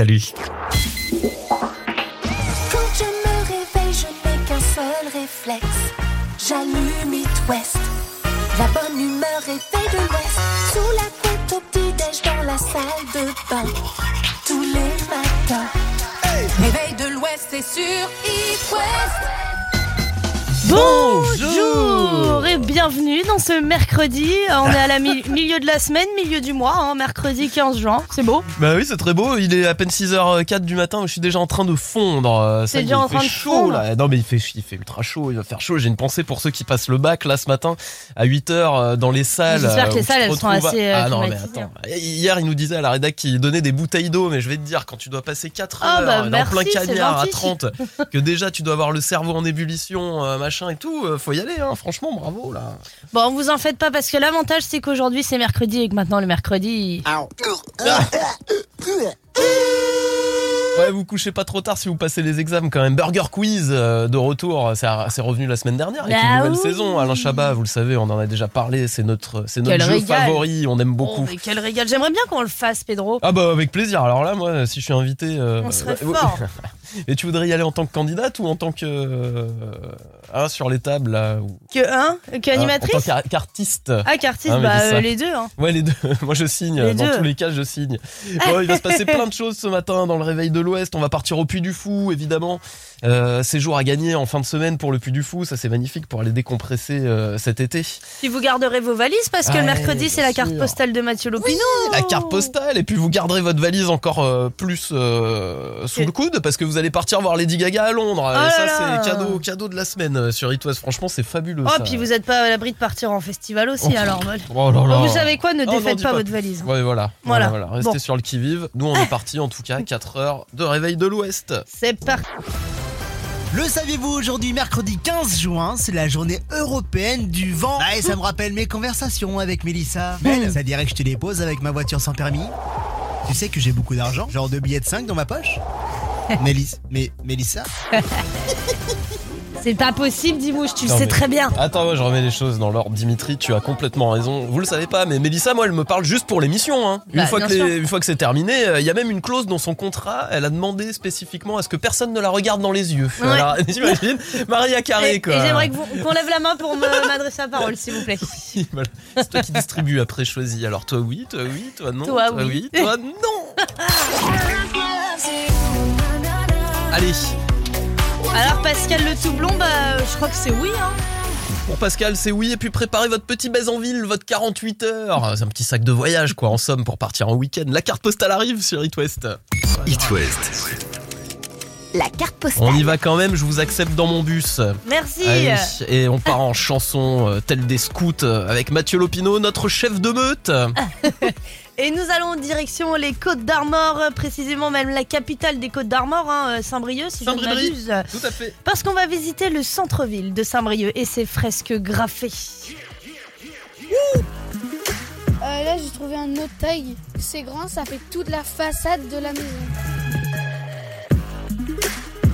Salut. Quand je me réveille, je n'ai qu'un seul réflexe. J'allume It West. La bonne humeur est de l'Ouest. Sous la couette au petit-déj dans la salle de bain. Tous les matins. Réveil de l'Ouest, c'est sur It West. Bonjour et bienvenue dans ce mercredi. On est à la mi- milieu de la semaine, milieu du mois, hein, mercredi 15 juin. C'est beau. Bah oui, c'est très beau. Il est à peine 6h04 du matin. Je suis déjà en train de fondre. Euh, ça T'es y est, déjà en train de chaud, fondre là. Non, mais il fait, il fait ultra chaud. Il va faire chaud. J'ai une pensée pour ceux qui passent le bac là ce matin à 8h dans les salles. J'espère que euh, les salles, elles sont assez, euh, Ah non, mais attends. Hier, il nous disait à la rédac qu'il donnait des bouteilles d'eau. Mais je vais te dire, quand tu dois passer 4 Ah, heures bah, dans merci, plein c'est cagnard à gentil. 30, que déjà tu dois avoir le cerveau en ébullition, euh, machin et tout, euh, faut y aller, hein. franchement, bravo là. Bon, vous en faites pas parce que l'avantage c'est qu'aujourd'hui c'est mercredi et que maintenant le mercredi. Ouais, vous couchez pas trop tard si vous passez les examens quand même. Burger Quiz euh, de retour, c'est c'est revenu la semaine dernière avec Ah une nouvelle saison. Alain Chabat, vous le savez, on en a déjà parlé, c'est notre, c'est notre Quel jeu régal. favori, on aime Oh, beaucoup. mais quel régal. J'aimerais bien qu'on le fasse, Pedro. Ah bah avec plaisir. Alors là, moi, si je suis invité, euh, On serait fort. Et tu voudrais y aller en tant que candidate ou en tant que euh, hein, sur les tables là ou- Que hein Que animatrice En tant qu'ar- qu'artiste. Ah, qu'artiste, Ah, bah euh, les deux. Hein. Ouais, les deux. Moi, je signe. Les dans deux. tous les cas, je signe. Bon, il va se passer plein de choses ce matin dans le réveil de l'Ouest. On va partir au Puy du Fou, évidemment. Euh, séjour à gagner en fin de semaine pour le Puy du Fou. Ça, c'est magnifique pour aller décompresser euh, cet été. Puis vous garderez vos valises parce que Ouais, le mercredi c'est la carte postale de Mathieu Lopino. La carte postale. Et puis, vous garderez votre valise encore euh, plus sous Et- le coude parce que vous allez partir voir Lady Gaga à Londres. Oh et ça, c'est cadeau, cadeau de la semaine sur It West. Franchement, c'est fabuleux. Oh, ça. puis vous êtes pas à l'abri de partir en festival aussi Oh. alors. Oh là là. Bon, vous savez quoi Ne Oh, non, défaites pas, pas. votre valise. Ouais, voilà. Voilà. voilà, voilà. Restez Bon. sur le qui-vive. Nous, on est parti en tout cas 4 heures de réveil de l'Ouest. C'est parti. Le saviez-vous aujourd'hui, mercredi 15 juin, c'est la journée européenne du vent. Ah, et ça me rappelle mes conversations avec Mélissa. Ça dirait que je te dépose avec ma voiture sans permis Tu sais que j'ai beaucoup d'argent, genre deux billets de 5 dans ma poche Mélissa, mais Mélissa C'est pas possible, Dimouche, tu le sais mais- très bien. Attends, moi, je remets les choses dans l'ordre. Dimitri, tu as complètement raison. Vous le savez pas, mais Mélissa, moi, elle me parle juste pour l'émission. Hein. Une, Bah, fois que les- sûr. une fois que c'est terminé, euh, il y a même une clause dans son contrat. Elle a demandé spécifiquement à ce que personne ne la regarde dans les yeux. Ouais. Alors, t'imagines Maria Carré, Et, quoi. et j'aimerais qu'on lève la main pour m'adresser la parole, s'il vous plaît. Voilà. C'est toi qui distribue après choisi. Alors, toi, oui, toi, oui, toi, non. Toi, oui. toi, non. Allez. Alors, Pascal Le Tout Blond, bah, je crois que c'est oui. Hein. Pour Pascal, c'est oui. Et puis préparez votre petit baise en ville, votre 48 heures. C'est un petit sac de voyage, quoi, en somme, pour partir en week-end. La carte postale arrive sur It West. It West. La carte postale. On y va quand même, je vous accepte dans mon bus. Merci. Allez, et on part en chanson euh, telle des scouts euh, avec Mathieu Lopino, notre chef de meute. Et nous allons en direction les Côtes d'Armor, précisément même la capitale des Côtes d'Armor, hein, euh, Saint-Brieuc, si je ne Saint-Brieuc. m'abuse. Tout à fait. Parce qu'on va visiter le centre-ville de Saint-Brieuc et ses fresques graffées. Euh, là, j'ai trouvé un autre tag. C'est grand, ça fait toute la façade de la maison.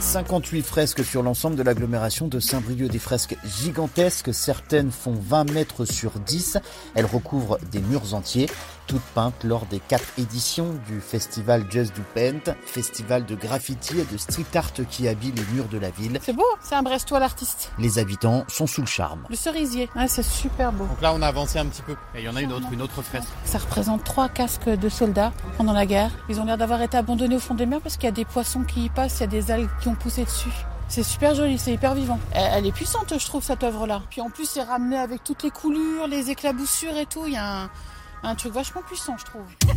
58 fresques sur l'ensemble de l'agglomération de Saint-Brieuc, des fresques gigantesques, certaines font 20 mètres sur 10, elles recouvrent des murs entiers, toutes peintes lors des quatre éditions du festival Just Do Paint, festival de graffiti et de street art qui habille les murs de la ville. C'est beau, c'est un Brestois l'artiste. Les habitants sont sous le charme. Le cerisier, ouais, c'est super beau. Donc là, on a avancé un petit peu. Et il y en a une autre, une autre fresque. Ça représente trois casques de soldats pendant la guerre. Ils ont l'air d'avoir été abandonnés au fond des mers parce qu'il y a des poissons qui y passent, il y a des algues qui ont poussé dessus. C'est super joli, c'est hyper vivant. Elle, elle est puissante, je trouve, cette œuvre-là. Puis en plus, c'est ramené avec toutes les coulures, les éclaboussures et tout. Il y a un, un truc vachement puissant, je trouve.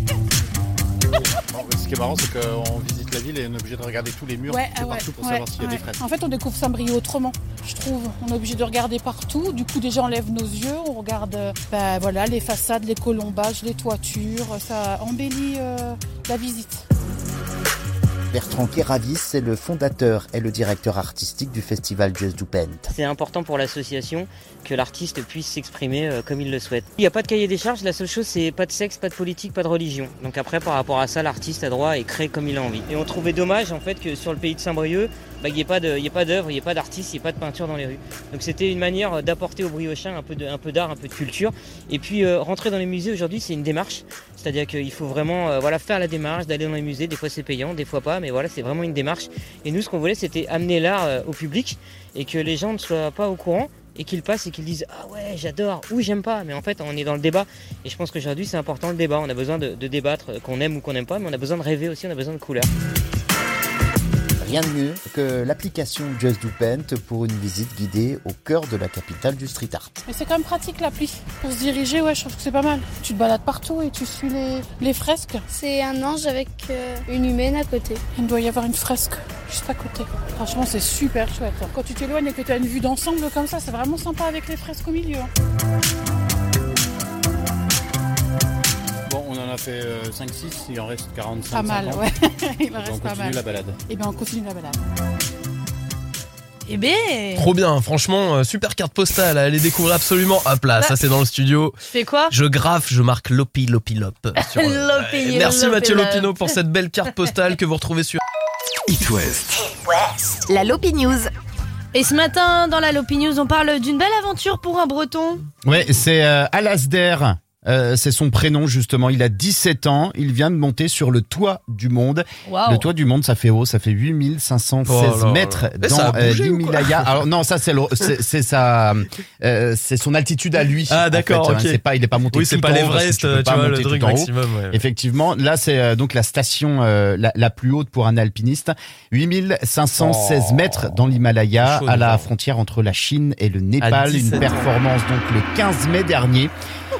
Bon, ce qui est marrant, c'est qu'on visite la ville et on est obligé de regarder tous les murs Ouais, ah ouais, partout pour ouais, savoir s'il y a des fresques. En fait, on découvre Saint-Brieuc autrement, je trouve. On est obligé de regarder partout. Du coup, déjà, on lève nos yeux, on regarde bah, voilà, les façades, les colombages, les toitures. Ça embellit euh, la visite. Bertrand Kéravis est le fondateur et le directeur artistique du festival Just Do Paint. C'est important pour l'association que l'artiste puisse s'exprimer euh, comme il le souhaite. Il n'y a pas de cahier des charges, la seule chose c'est pas de sexe, pas de politique, pas de religion. Donc après par rapport à ça, l'artiste a droit et crée comme il a envie. Et on trouvait dommage en fait que sur le pays de Saint-Brieuc, qu'il n'y ait pas il d'œuvre, il n'y ait pas d'artiste, il n'y ait pas de peinture dans les rues. Donc c'était une manière euh, d'apporter aux briochins un peu d'art, un peu de culture. Et puis euh, rentrer dans les musées aujourd'hui, c'est une démarche. C'est-à-dire qu'il faut vraiment euh, faire la démarche d'aller dans les musées. Des fois c'est payant, des fois pas, mais voilà, c'est vraiment une démarche. Et nous, ce qu'on voulait, c'était amener l'art au public et que les gens ne soient pas au courant et qu'ils passent et qu'ils disent Ah ouais, j'adore, ou j'aime pas. Mais en fait, on est dans le débat. Et je pense qu'aujourd'hui, c'est important le débat. On a besoin de, de débattre, qu'on aime ou qu'on n'aime pas, mais on a besoin de rêver aussi, on a besoin de couleurs. Rien de mieux que l'application Just Do Paint pour une visite guidée au cœur de la capitale du street art. Mais c'est quand même pratique l'appli. Pour se diriger, ouais, je trouve que c'est pas mal. Tu te balades partout et tu suis les, les fresques. C'est un ange avec euh, une humaine à côté. Il doit y avoir une fresque juste à côté. Franchement, c'est super chouette. Quand tu t'éloignes et que tu as une vue d'ensemble comme ça, c'est vraiment sympa avec les fresques au milieu. En a fait 5-6, il en reste 45. Pas mal, 50. ouais. Il en Donc, reste on pas continue mal. la balade. Et bien, on continue la balade. Eh ben, Trop bien, franchement, euh, super carte postale, allez découvrir absolument. Hop là, ça c'est dans le studio. tu fais quoi? Je graffe, je marque Lopi Lopi Lop. sur, euh, Lopi, Merci Lopi, Mathieu Lop. Lopino pour cette belle carte postale que vous retrouvez sur It West. La Lopi News. Et ce matin, dans la Lopi News, on parle d'une belle aventure pour un breton. Ouais, c'est euh, Alasdair. Euh, c'est son prénom justement. Il a 17 ans. Il vient de monter sur le toit du monde. Le toit du monde, ça fait haut, ça fait 8516 Oh mètres ça dans euh, l'Himalaya. Alors non, ça c'est sa euh, c'est son altitude à lui. Ah, en d'accord, fait, hein. ok. C'est pas il est pas monté Oui, c'est pas en l'Everest, tu peux tu pas vois, le truc en maximum. ouais. Effectivement, là c'est donc la station euh, la, la plus haute pour un alpiniste, 8516 Oh. mètres dans l'Himalaya, à la frontière entre la Chine et le Népal. 17 Une performance donc le 15 mai dernier.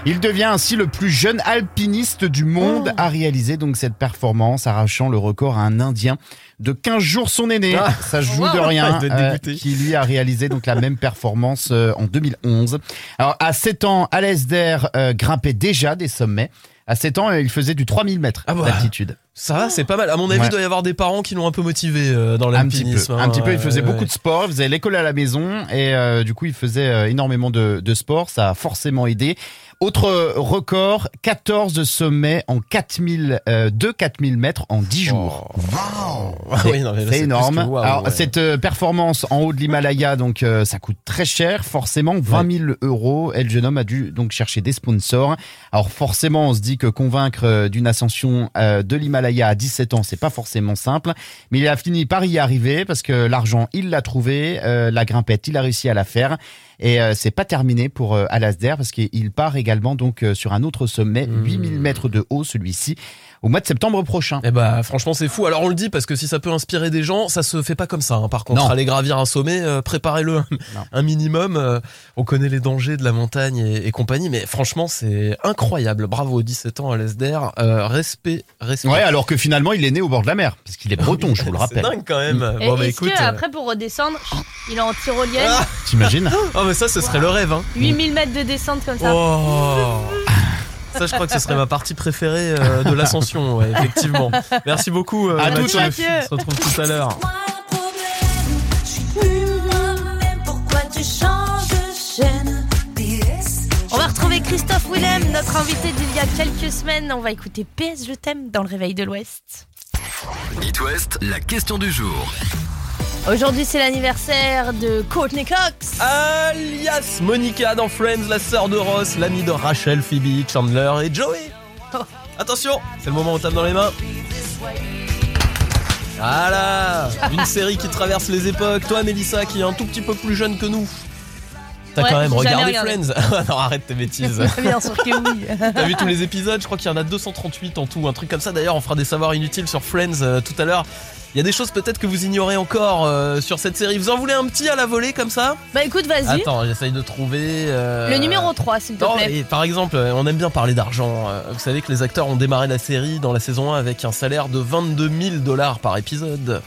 Il devient ainsi le plus jeune alpiniste du monde Oh. à réaliser donc cette performance, arrachant le record à un Indien de 15 jours son aîné. Ah. Ça joue de rien, être euh, qui lui a réalisé donc la même performance euh, en 2011. Alors à 7 ans, Alasdair euh, grimpait déjà des sommets. À 7 ans, il faisait du 3000 mètres Ah bah. d'altitude. Ça va, c'est pas mal. À mon avis, Ouais. il doit y avoir des parents qui l'ont un peu motivé dans Un petit l'alpinisme. peu, hein. un petit peu. Il faisait Ouais, beaucoup ouais. de sport, il faisait l'école à la maison et du coup il faisait énormément de, de sport. Ça a forcément aidé. Autre record, 14 sommets en 4000, euh, de 4000 mètres en 10 jours. Ah C'est oui, non, mais là, c'est plus énorme. waouh, Alors ouais. cette euh, performance en haut de l'Himalaya, donc euh, ça coûte très cher, forcément 20 000 euros. Et le jeune homme a dû donc chercher des sponsors. Alors forcément, on se dit que convaincre euh, d'une ascension euh, de l'Himalaya à 17 ans, c'est pas forcément simple, mais il a fini par y arriver parce que l'argent, il l'a trouvé, euh, la grimpette, il a réussi à la faire. Et euh, c'est pas terminé pour euh, Alasdair parce qu'il part également donc euh, sur un autre sommet, Mmh. 8000 mètres de haut, celui-ci, au mois de septembre prochain. Eh bah franchement c'est fou. Alors on le dit parce que si ça peut inspirer des gens, ça se fait pas comme ça. hein. Par contre, Non. aller gravir un sommet, euh, préparez-le un, un minimum. Euh, on connaît les dangers de la montagne et, et compagnie, mais franchement c'est incroyable. Bravo, 17 ans à l'ESDR. Euh, respect, respect. Ouais, alors que finalement, il est né au bord de la mer, parce qu'il est breton, je vous le C'est rappelle. dingue quand même. Bon bah est-ce écoute. que après pour redescendre, il est en tyrolienne, Ah T'imagines Oh mais ça ce serait le rêve. Hein. 8000 mètres de descente comme ça. Oh. Ça, je crois que ce serait ma partie préférée euh, de l'ascension, ouais, effectivement. Merci beaucoup. euh, À Mathieu. On se retrouve tout à l'heure. On va retrouver Christophe Willem, notre invité d'il y a quelques semaines. On va écouter PS Je t'aime dans le réveil de l'Ouest. It West, la question du jour. Aujourd'hui, c'est l'anniversaire de Courtney Cox. Alias Monica dans Friends, la sœur de Ross, l'amie de Rachel, Phoebe, Chandler et Joey. Oh. Attention, c'est le moment où on tape dans les mains. Voilà, une série qui traverse les époques. Toi, Mélissa, qui est un tout petit peu plus jeune que nous. T'as Ouais, quand même regardé. Friends Non, arrête tes bêtises. Bien sûr que oui. T'as vu tous les épisodes Je crois qu'il y en a 238 en tout, un truc comme ça. D'ailleurs, on fera des savoirs inutiles sur Friends euh, tout à l'heure. Il y a des choses peut-être que vous ignorez encore euh, sur cette série. Vous en voulez un petit à la volée comme ça? Bah écoute, vas-y. Attends, j'essaye de trouver. euh, Le numéro 3, s'il te non, plaît. par exemple, euh, on aime bien parler d'argent. Euh, Vous savez que les acteurs ont démarré la série dans la saison 1 avec un salaire de 22 000 dollars par épisode.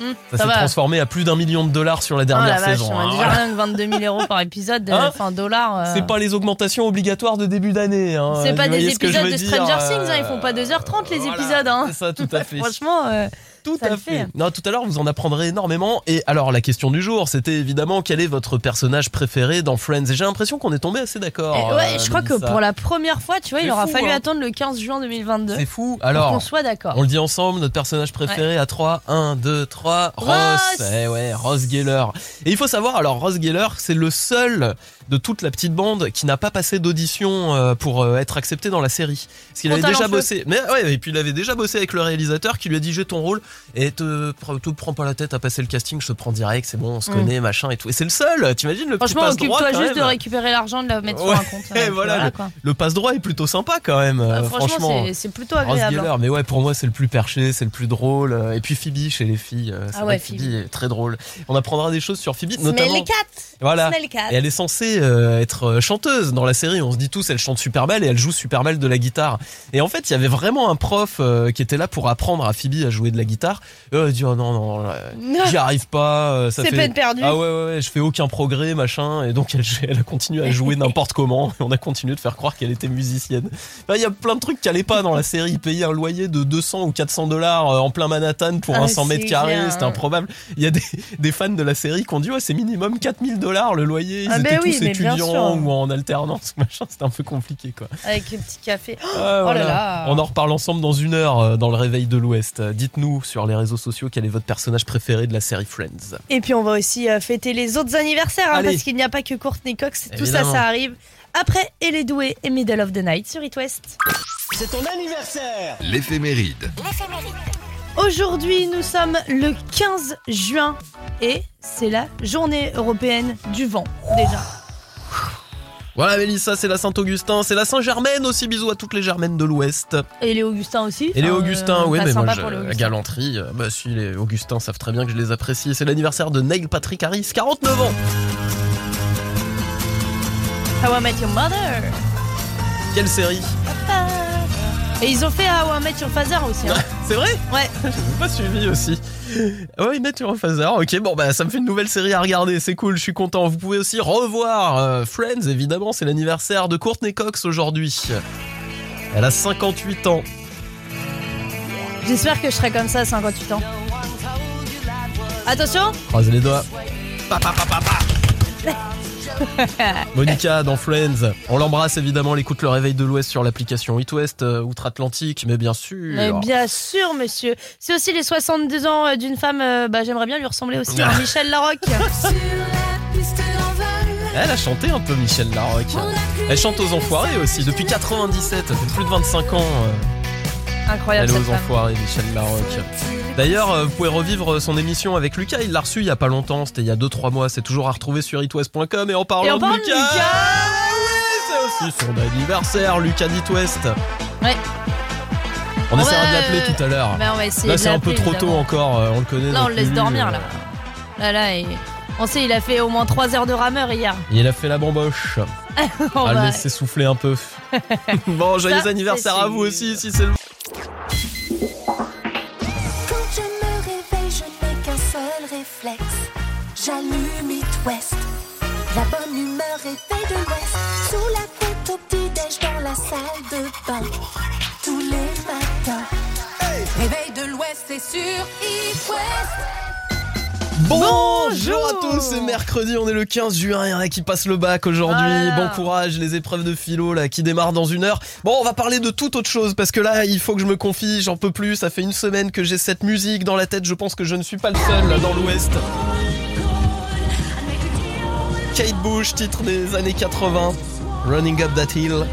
Ça ça s'est va. transformé à plus d'un million de dollars sur la Oh dernière la vache, saison. on a hein. déjà rien que 22 000 euros par épisode, euh, Hein enfin dollars. euh. C'est pas les augmentations obligatoires de début d'année. hein. C'est Vous pas des voyez ce que je épisodes veux de dire, Stranger Things, hein, ils font pas 2h30 les voilà, épisodes. Hein. C'est ça, tout à fait. Franchement, euh, Tout Ça à fait. fait. Non, tout à l'heure, vous en apprendrez énormément. Et alors, la question du jour, c'était évidemment quel est votre personnage préféré dans Friends? Et j'ai l'impression qu'on est tombé assez d'accord. Et ouais, euh, je crois que pour la première fois, tu vois, il aura fou, fallu hein. attendre le 15 juin 2022 C'est fou. pour Alors, qu'on soit d'accord. on le dit ensemble, notre personnage préféré à 3, 1, 2, 3, Ross. Ross Eh ouais, Ross Geller. Et il faut savoir, alors Ross Geller, c'est le seul de toute la petite bande qui n'a pas passé d'audition euh, pour euh, être accepté dans la série. Parce qu'il avait déjà bossé. Mais ouais, et puis il avait déjà bossé avec le réalisateur qui lui a dit j'ai ton rôle et te, te prends pas la tête à passer le casting, je te prends direct, c'est bon, on se Mm. connaît, machin et tout. Et c'est le seul, t'imagines le Franchement, occupe-toi juste de récupérer l'argent, de la mettre Ouais, sur un compte. et euh, voilà, le, quoi. le passe droit est plutôt sympa quand même. euh, Ah, franchement, c'est- plutôt agréable. Hein. mais ouais, pour moi, c'est le plus perché, c'est le plus drôle. euh, Et puis Phoebe chez les filles, euh, c'est Ah ouais, Phoebe. Phoebe. est très drôle. On apprendra des choses sur Phoebe, notamment. Smelly cat. Voilà. Smelly cat. Et elle est censée euh, être euh, chanteuse dans la série. On se dit tous, elle chante super mal et elle joue super mal de la guitare. Et en fait, il y avait vraiment un prof euh, qui était là pour apprendre à Phoebe à jouer de la guitare. Et elle a dit, oh non, non, j'y arrive pas. euh, ça C'est fait... peine perdue. Ah ouais, ouais, ouais, je fais aucun progrès, machin. Et donc, elle, elle a continué à jouer n'importe comment. Et on a continué de faire croire qu'elle était musicienne. Enfin, Il y a plein de trucs qui allaient pas dans la série. Payaient un loyer de 200 ou 400 dollars euh, en plein Manhattan pour Ah, un 100 mètres carrés. C'était improbable. Il y a des, des fans de la série qui ont dit, ouais, c'est minimum 4000 dollars le loyer. Ils Ah, étaient ben tous oui, mais bien étudiants ou en alternance, machin. C'était un peu compliqué, quoi. Avec un petit café. Oh, Ah, voilà. là là. On en reparle ensemble dans une heure euh, dans le réveil de l'Ouest. Dites-nous sur les réseaux sociaux quel est votre personnage préféré de la série Friends. Et puis on va aussi euh, fêter les autres anniversaires, hein, parce qu'il n'y a pas que Courtney Cox, tout ça, ça arrive. Après, et les doués et Middle of the Night sur It West. C'est ton anniversaire L'éphéméride. Aujourd'hui, nous sommes le 15 juin et c'est la journée européenne du vent, déjà. Voilà Mélissa, c'est la Saint-Augustin, c'est la Saint-Germaine aussi, bisous à toutes les Germaines de l'Ouest. Et les Augustins aussi. Et les Enfin, Augustins, euh, oui, mais moi, je- la galanterie, euh, bah si, les Augustins savent très bien que je les apprécie. C'est l'anniversaire de Neil Patrick Harris, 49 ans. How I Met Your Mother. Quelle série Et ils ont fait How I Met Your Father aussi. hein. C'est vrai Ouais. J'ai pas suivi aussi. Ah Ouais, Nature of Father. Ok, bon bah ça me fait une nouvelle série à regarder, c'est cool, je suis content. Vous pouvez aussi revoir euh, Friends, évidemment, c'est l'anniversaire de Courtney Cox aujourd'hui. Elle a 58 ans. J'espère que je serai comme ça à 58 ans. Attention Croisez les doigts. Pa, pa, pa, pa, pa. Monica dans Friends. On l'embrasse évidemment, elle écoute le réveil de l'Ouest sur l'application It West euh, Outre-Atlantique, mais bien sûr. Mais bien sûr, monsieur. C'est aussi les 62 ans euh, d'une femme, euh, bah, j'aimerais bien lui ressembler aussi, hein, Michel Larocque. Elle a chanté un peu Michel Larocque. Elle chante aux Enfoirés aussi depuis 97, ça fait plus de 25 ans. euh, Incroyable Elle est cette aux femme. Enfoirés, Michel Larocque. D'ailleurs, euh, vous pouvez revivre son émission avec Lucas, il l'a reçu il y a pas longtemps, c'était il y a 2-3 mois, c'est toujours à retrouver sur itwest.com et en parlant Et on de parle de Lucas, Lucas c'est aussi son anniversaire, Lucas d'It West. Ouais. On On essaiera va- de l'appeler tout à l'heure. Essayer Là, c'est un peu trop tôt évidemment. encore, euh, on le connaît. Là, on le laisse plus, dormir, euh, là. Là, là, et- on sait, il a fait au moins 3 heures de rameur hier. Il a fait la bamboche. On à va- laisser souffler un peu. bon, joyeux anniversaire à vous aussi, si c'est le Tous les matins. Réveil de l'Ouest, c'est sur East West. Bonjour à tous, c'est mercredi, on est le 15 juin, il y en a qui passent le bac aujourd'hui. Voilà. Bon courage, les épreuves de philo là qui démarrent dans une heure. Bon, on va parler de toute autre chose parce que là, il faut que je me confie, j'en peux plus. Ça fait une semaine que j'ai cette musique dans la tête, je pense que je ne suis pas le seul là dans l'Ouest. Kate Bush, titre des années 80, Running Up That Hill.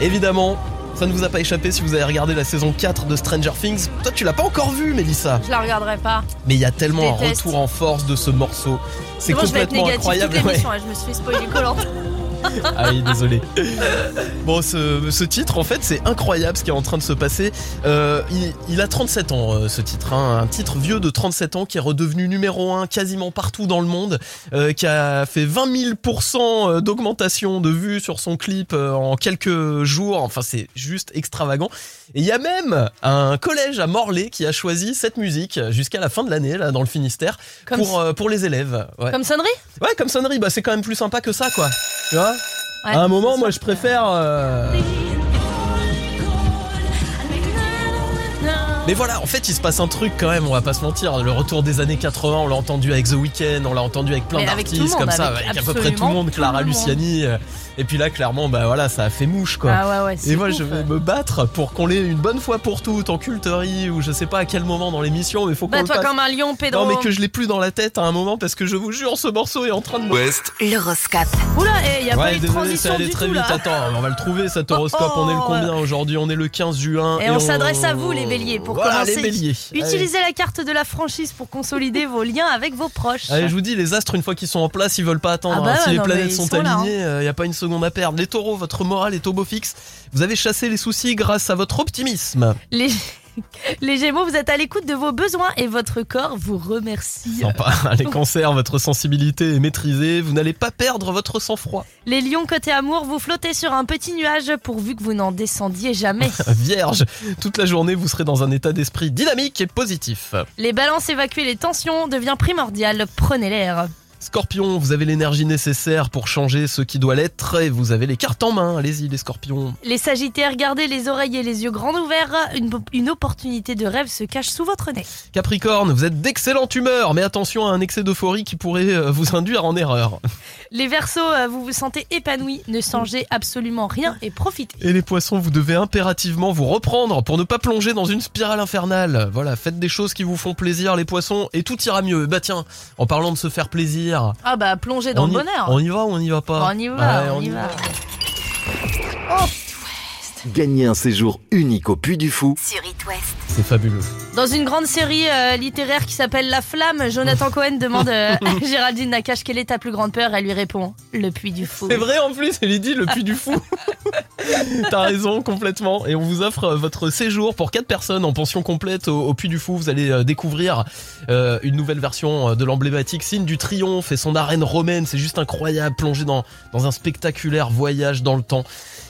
Évidemment, ça ne vous a pas échappé si vous avez regardé la saison 4 de Stranger Things. Toi, tu l'as pas encore vu, Mélissa. Je la regarderai pas. Mais il y a tellement un retour en force de ce morceau. C'est Moi, je vais être complètement négative incroyable. toute ouais. l'émission, hein, Je me suis fait spoiler Colante. Ah oui, désolé. Bon, ce, ce titre, en fait, c'est incroyable ce qui est en train de se passer. Euh, il, il a 37 ans, euh, ce titre. hein. un titre vieux de 37 ans qui est redevenu numéro 1 quasiment partout dans le monde, euh, qui a fait 20 000% euh, d'augmentation de vues sur son clip en quelques jours. Enfin, c'est juste extravagant. Et il y a même un collège à Morlaix qui a choisi cette musique jusqu'à la fin de l'année, là, dans le Finistère, Comme pour, pour les élèves. Ouais. Comme sonnerie? Ouais, comme sonnerie, bah c'est quand même plus sympa que ça, quoi. Tu vois? Ouais, À un moment, moi, je préfère. euh, Mais voilà, en fait, il se passe un truc quand même, on va pas se mentir. Le retour des années 80, on l'a entendu avec The Weeknd, on l'a entendu avec plein d'artistes comme ça, avec avec à peu près tout le monde, Clara tout le monde. Euh, Et puis là, clairement, bah voilà, ça a fait mouche quoi. Ah ouais, ouais, c'est Et moi, ouf. je vais me battre pour qu'on l'ait une bonne fois pour toutes en culterie ou je sais pas à quel moment dans l'émission, mais faut qu'on Bah le toi passe. comme un lion, Pedro. Non, mais que je l'ai plus dans la tête à un moment parce que je vous jure, ce morceau est en train de. West, L'horoscope. Oula, eh, y a pas Ouais, eu de désolé, transition ça allait du très tout vite. là. Attends, on va le trouver cet horoscope. Oh, on est le combien aujourd'hui? On est le 15 juin. Et on s'adresse à vous les béliers pour Voilà, commencer. les béliers. Utilisez la carte de la franchise pour consolider vos liens avec vos proches. Allez, je vous dis, les astres, une fois qu'ils sont en place, ils veulent pas attendre. Ah bah hein. Si ouais, les planètes sont, là, alignées, il n'y a pas une seconde à perdre. Les taureaux, votre morale est au beau fixe. Vous avez chassé les soucis grâce à votre optimisme. Les... les gémeaux, vous êtes à l'écoute de vos besoins et votre corps vous remercie. Sympa. Les cancers, votre sensibilité est maîtrisée. Vous n'allez pas perdre votre sang-froid. Les lions côté amour, vous flottez sur un petit nuage pourvu que vous n'en descendiez jamais. Vierge, toute la journée, vous serez dans un état d'esprit dynamique et positif. Les balances, évacuer les tensions devient primordial. Prenez l'air. Scorpion, vous avez l'énergie nécessaire pour changer ce qui doit l'être et vous avez les cartes en main. Allez-y, les scorpions. Les sagittaires, gardez les oreilles et les yeux grands ouverts. Une, une opportunité de rêve se cache sous votre nez. Capricorne, vous êtes d'excellente humeur, mais attention à un excès d'euphorie qui pourrait euh, vous induire en erreur. Les versos, vous vous sentez épanoui. Ne changez absolument rien et profitez. Et les poissons, vous devez impérativement vous reprendre pour ne pas plonger dans une spirale infernale. Voilà, faites des choses qui vous font plaisir, les poissons, et tout ira mieux. Bah tiens, en parlant de se faire plaisir. Ah bah plongez dans on le y- bonheur. On y va ou on y va pas On y va, Ouais, on y va. Gagnez un séjour unique au Puy du Fou Sur It West. C'est fabuleux. Dans une grande série euh, littéraire qui s'appelle La Flamme, Jonathan Cohen demande euh, à Géraldine Nakache quelle est ta plus grande peur? Elle lui répond Le puits du fou. C'est vrai en plus, elle est dit le puits du fou. T'as raison complètement. Et on vous offre euh, votre séjour pour 4 personnes en pension complète au, au Puy du Fou. Vous allez découvrir euh, une nouvelle version de l'emblématique signe du triomphe et son arène romaine. C'est juste incroyable, plongé dans, dans un spectaculaire voyage dans le temps.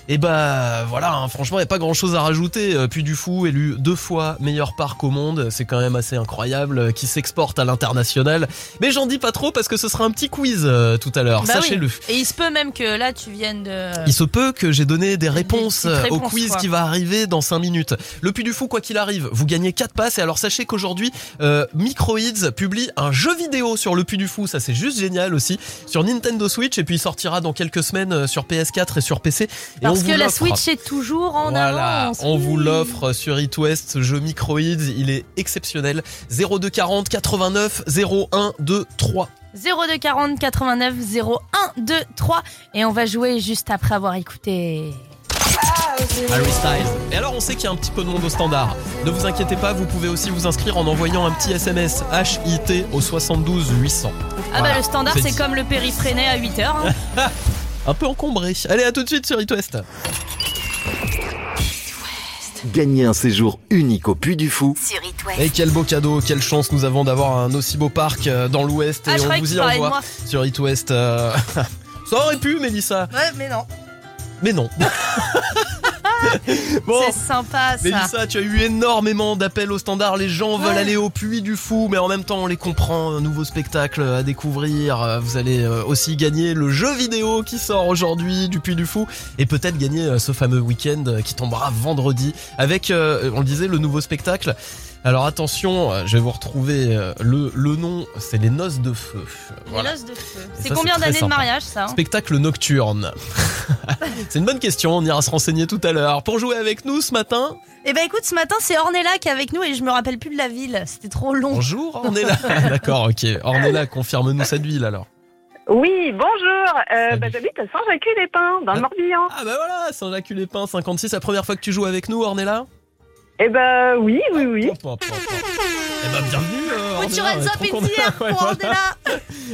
Et bah voilà, hein, franchement, il n'y a pas grand chose à rajouter. Euh, Puy du Fou, élu deux fois meilleur parc au monde, c'est quand même assez incroyable, euh, qui s'exporte à l'international. Mais j'en dis pas trop parce que ce sera un petit quiz euh, tout à l'heure, Bah oui. sachez-le. Et il se peut même que là tu viennes de. Il se peut que j'ai donné des réponses, au quiz quoi. qui va arriver dans 5 minutes. Le Puy du Fou, quoi qu'il arrive, vous gagnez 4 passes. Et alors sachez qu'aujourd'hui, euh, Microids publie un jeu vidéo sur le Puy du Fou. Ça c'est juste génial aussi. Sur Nintendo Switch et puis il sortira dans quelques semaines sur PS4 et sur PC. Et Parce que la. Switch est toujours en Voilà, avance. on vous l'offre sur It West, ce jeu Microids, il est exceptionnel. 0240 89 01 23. 02 40 89 01 2 3 et on va jouer juste après avoir écouté. Harry Styles. Et alors on sait qu'il y a un petit peu de monde au standard. Ne vous inquiétez pas, vous pouvez aussi vous inscrire en envoyant un petit SMS HIT au 72 800. Ah Voilà, bah le standard c'est comme le périphréné à 8h. Un peu encombré. Allez, à tout de suite sur It West. Gagnez un séjour unique au Puy du Fou Sur It West. Et quel beau cadeau, quelle chance nous avons d'avoir un aussi beau parc euh, dans l'Ouest Ah, et on vous y envoie sur It West. euh, Ça aurait pu, Mélissa, Ouais mais non. mais non. bon. C'est sympa ça. Mélissa, tu as eu énormément d'appels au standard. Les gens veulent Ouais. aller au puits du fou, mais en même temps, on les comprend. Un nouveau spectacle à découvrir. Euh, Vous allez euh, aussi gagner le jeu vidéo qui sort aujourd'hui du puits du fou et peut-être gagner euh, ce fameux week-end qui tombera vendredi avec, on le disait, le nouveau spectacle. Alors attention, euh, je vais vous retrouver euh, le, le nom, c'est les noces de feu. Les Voilà. noces de feu. C'est combien d'années de mariage ça hein Spectacle nocturne. c'est une bonne question, on ira se renseigner tout à l'heure. Pour jouer avec nous ce matin, Eh ben écoute, ce matin c'est Ornella qui est avec nous et je me rappelle plus de la ville. C'était trop long. bonjour, on est là. D'accord, ok. Ornella, confirme-nous cette ville alors. Oui, bonjour. Euh, bah, J'habite à Saint-Jacques-les-Pins, dans le Morbihan. Ah bah voilà, Saint-Jacques-les-Pins 56, la première fois que tu joues avec nous, Ornella Eh ben oui, oui, oui. Eh ben bienvenue, euh, Put your Ornella, hands on up in the air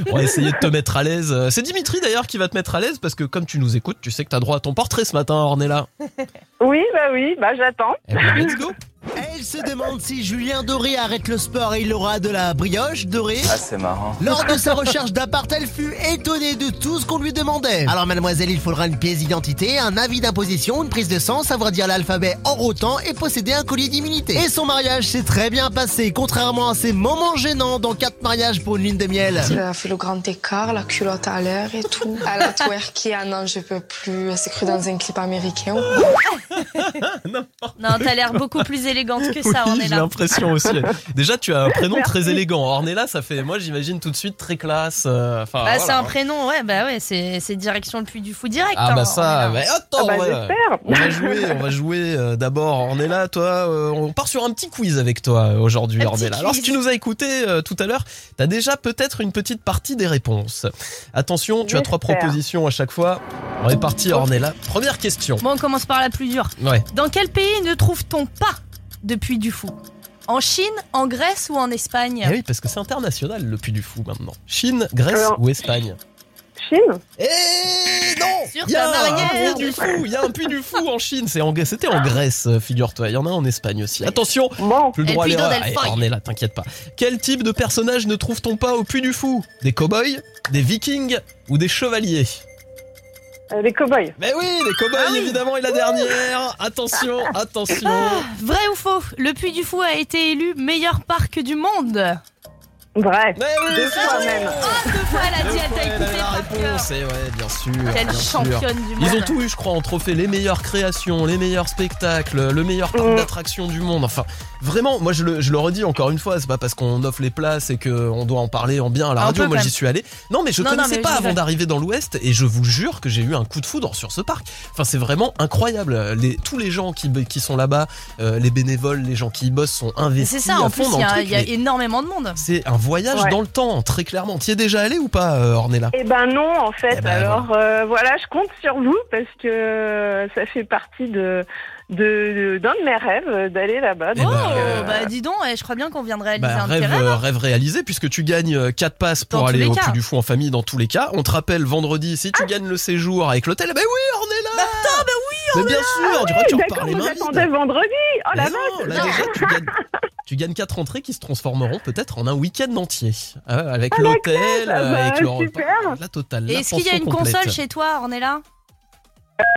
pour va essayer de te mettre à l'aise. Euh, C'est Dimitri d'ailleurs qui va te mettre à l'aise parce que comme tu nous écoutes, tu sais que t'as droit à ton portrait ce matin, Ornella. Oui, bah oui, bah j'attends. Eh ben, let's go Elle se demande si Julien Doré arrête le sport et il aura de la brioche dorée. Ah, c'est marrant. Lors de sa recherche d'appart, elle fut étonnée de tout ce qu'on lui demandait. Alors mademoiselle, il faudra une pièce d'identité, un avis d'imposition, une prise de sang, savoir dire l'alphabet en rotant et posséder un collier d'immunité. Et son mariage s'est très bien passé, contrairement à ces moments gênants dans quatre mariages pour une lune de miel. Elle a fait le grand écart, la culotte à l'air et tout. Elle a twerké, ah non, je peux plus. Elle s'est crue dans un clip américain. Non, t'as l'air beaucoup plus élégante que ça, Oui, Ornella. j'ai l'impression aussi. Déjà, tu as un prénom Merci. très élégant. Ornella, ça fait, moi, j'imagine tout de suite très classe. euh, Enfin, Bah, voilà. c'est un prénom, ouais, bah ouais, c'est c'est direction le puits du fou direct. Ah hein, bah ça, Ornella. mais attends, Ah bah, ouais. on va jouer, on va jouer euh, d'abord Ornella, toi, euh, on part sur un petit quiz avec toi aujourd'hui Ornella. Alors si tu nous as écouté euh, tout à l'heure, t'as déjà peut-être une petite partie des réponses. Attention, tu as trois propositions à chaque fois. On est parti Ornella. Première question. Bon, on commence par la plus dure. Ouais. Dans quel pays ne trouve-t-on pas de puits du fou En Chine, en Grèce ou en Espagne Eh oui, parce que c'est international le Puy du Fou maintenant. Chine, Grèce Alors- ou Espagne Chine Eh non Sur Il y a un puits du fou, il y a un puits du fou en Chine. C'est en- C'était en Grèce, euh, figure-toi. Il y en a en Espagne aussi. Attention, Bon, plus le Et droit à l'erreur. Allez, Foy. Ornella, t'inquiète pas. Quel type de personnage ne trouve-t-on pas au puits du fou? Des cow-boys, des vikings ou des chevaliers? Euh, les cow-boys. Mais oui, des cow-boys évidemment. Et la dernière. Attention, attention. Vrai ou faux Le puits du fou a été élu meilleur parc du monde? Vrai. Mais oui, Deux fois même. Ah, deux fois elle a dit, elle t'a écouté par réponse, et ouais, bien sûr. Quelle bien sûr. championne du monde. Ils ont tout eu, je crois, en trophée. Les meilleures créations, les meilleurs spectacles, le meilleur parc Mm. d'attractions du monde. Enfin, vraiment, moi, je le, je le redis encore une fois, c'est pas parce qu'on offre les places et qu'on doit en parler en bien à la radio. Moi, j'y suis allé. Non, mais je Non, non, connaissais mais pas avant d'arriver dans l'Ouest et je vous jure que j'ai eu un coup de foudre sur ce parc. Enfin, c'est vraiment incroyable. Les, tous les gens qui, qui sont là-bas, euh, les bénévoles, les gens qui y bossent sont investis C'est ça, en à plus, fond dans il y a, truc. y a énormément de monde. C'est un voyage Ouais. dans le temps, très clairement. T'y es déjà allé ou pas, euh, Ornella? Eh ben non, en fait. Eh ben, Alors euh, voilà, je compte sur vous parce que ça fait partie de de- de- d'un de, mes rêves d'aller là-bas. Oh, euh, bah dis donc, je crois bien qu'on vient de réaliser Bah, un rêve, euh, rêve réalisé puisque tu gagnes 4 passes pour Dans aller au. Puy du Fou en famille dans tous les cas. On te rappelle vendredi si tu gagnes le séjour avec l'hôtel. Eh Ben oui, Ornella Bah attends, bah oui, Mais bien sûr, tu, vois, tu repars les mains vides. vendredi. Oh la vache. là déjà tu gagnes, tu gagnes 4 entrées qui se transformeront peut-être en un week-end entier. Ah, avec Ah, l'hôtel, euh, bah, avec le repas, la totale. Et est-ce qu'il y a pension une complète. console chez toi, Ornella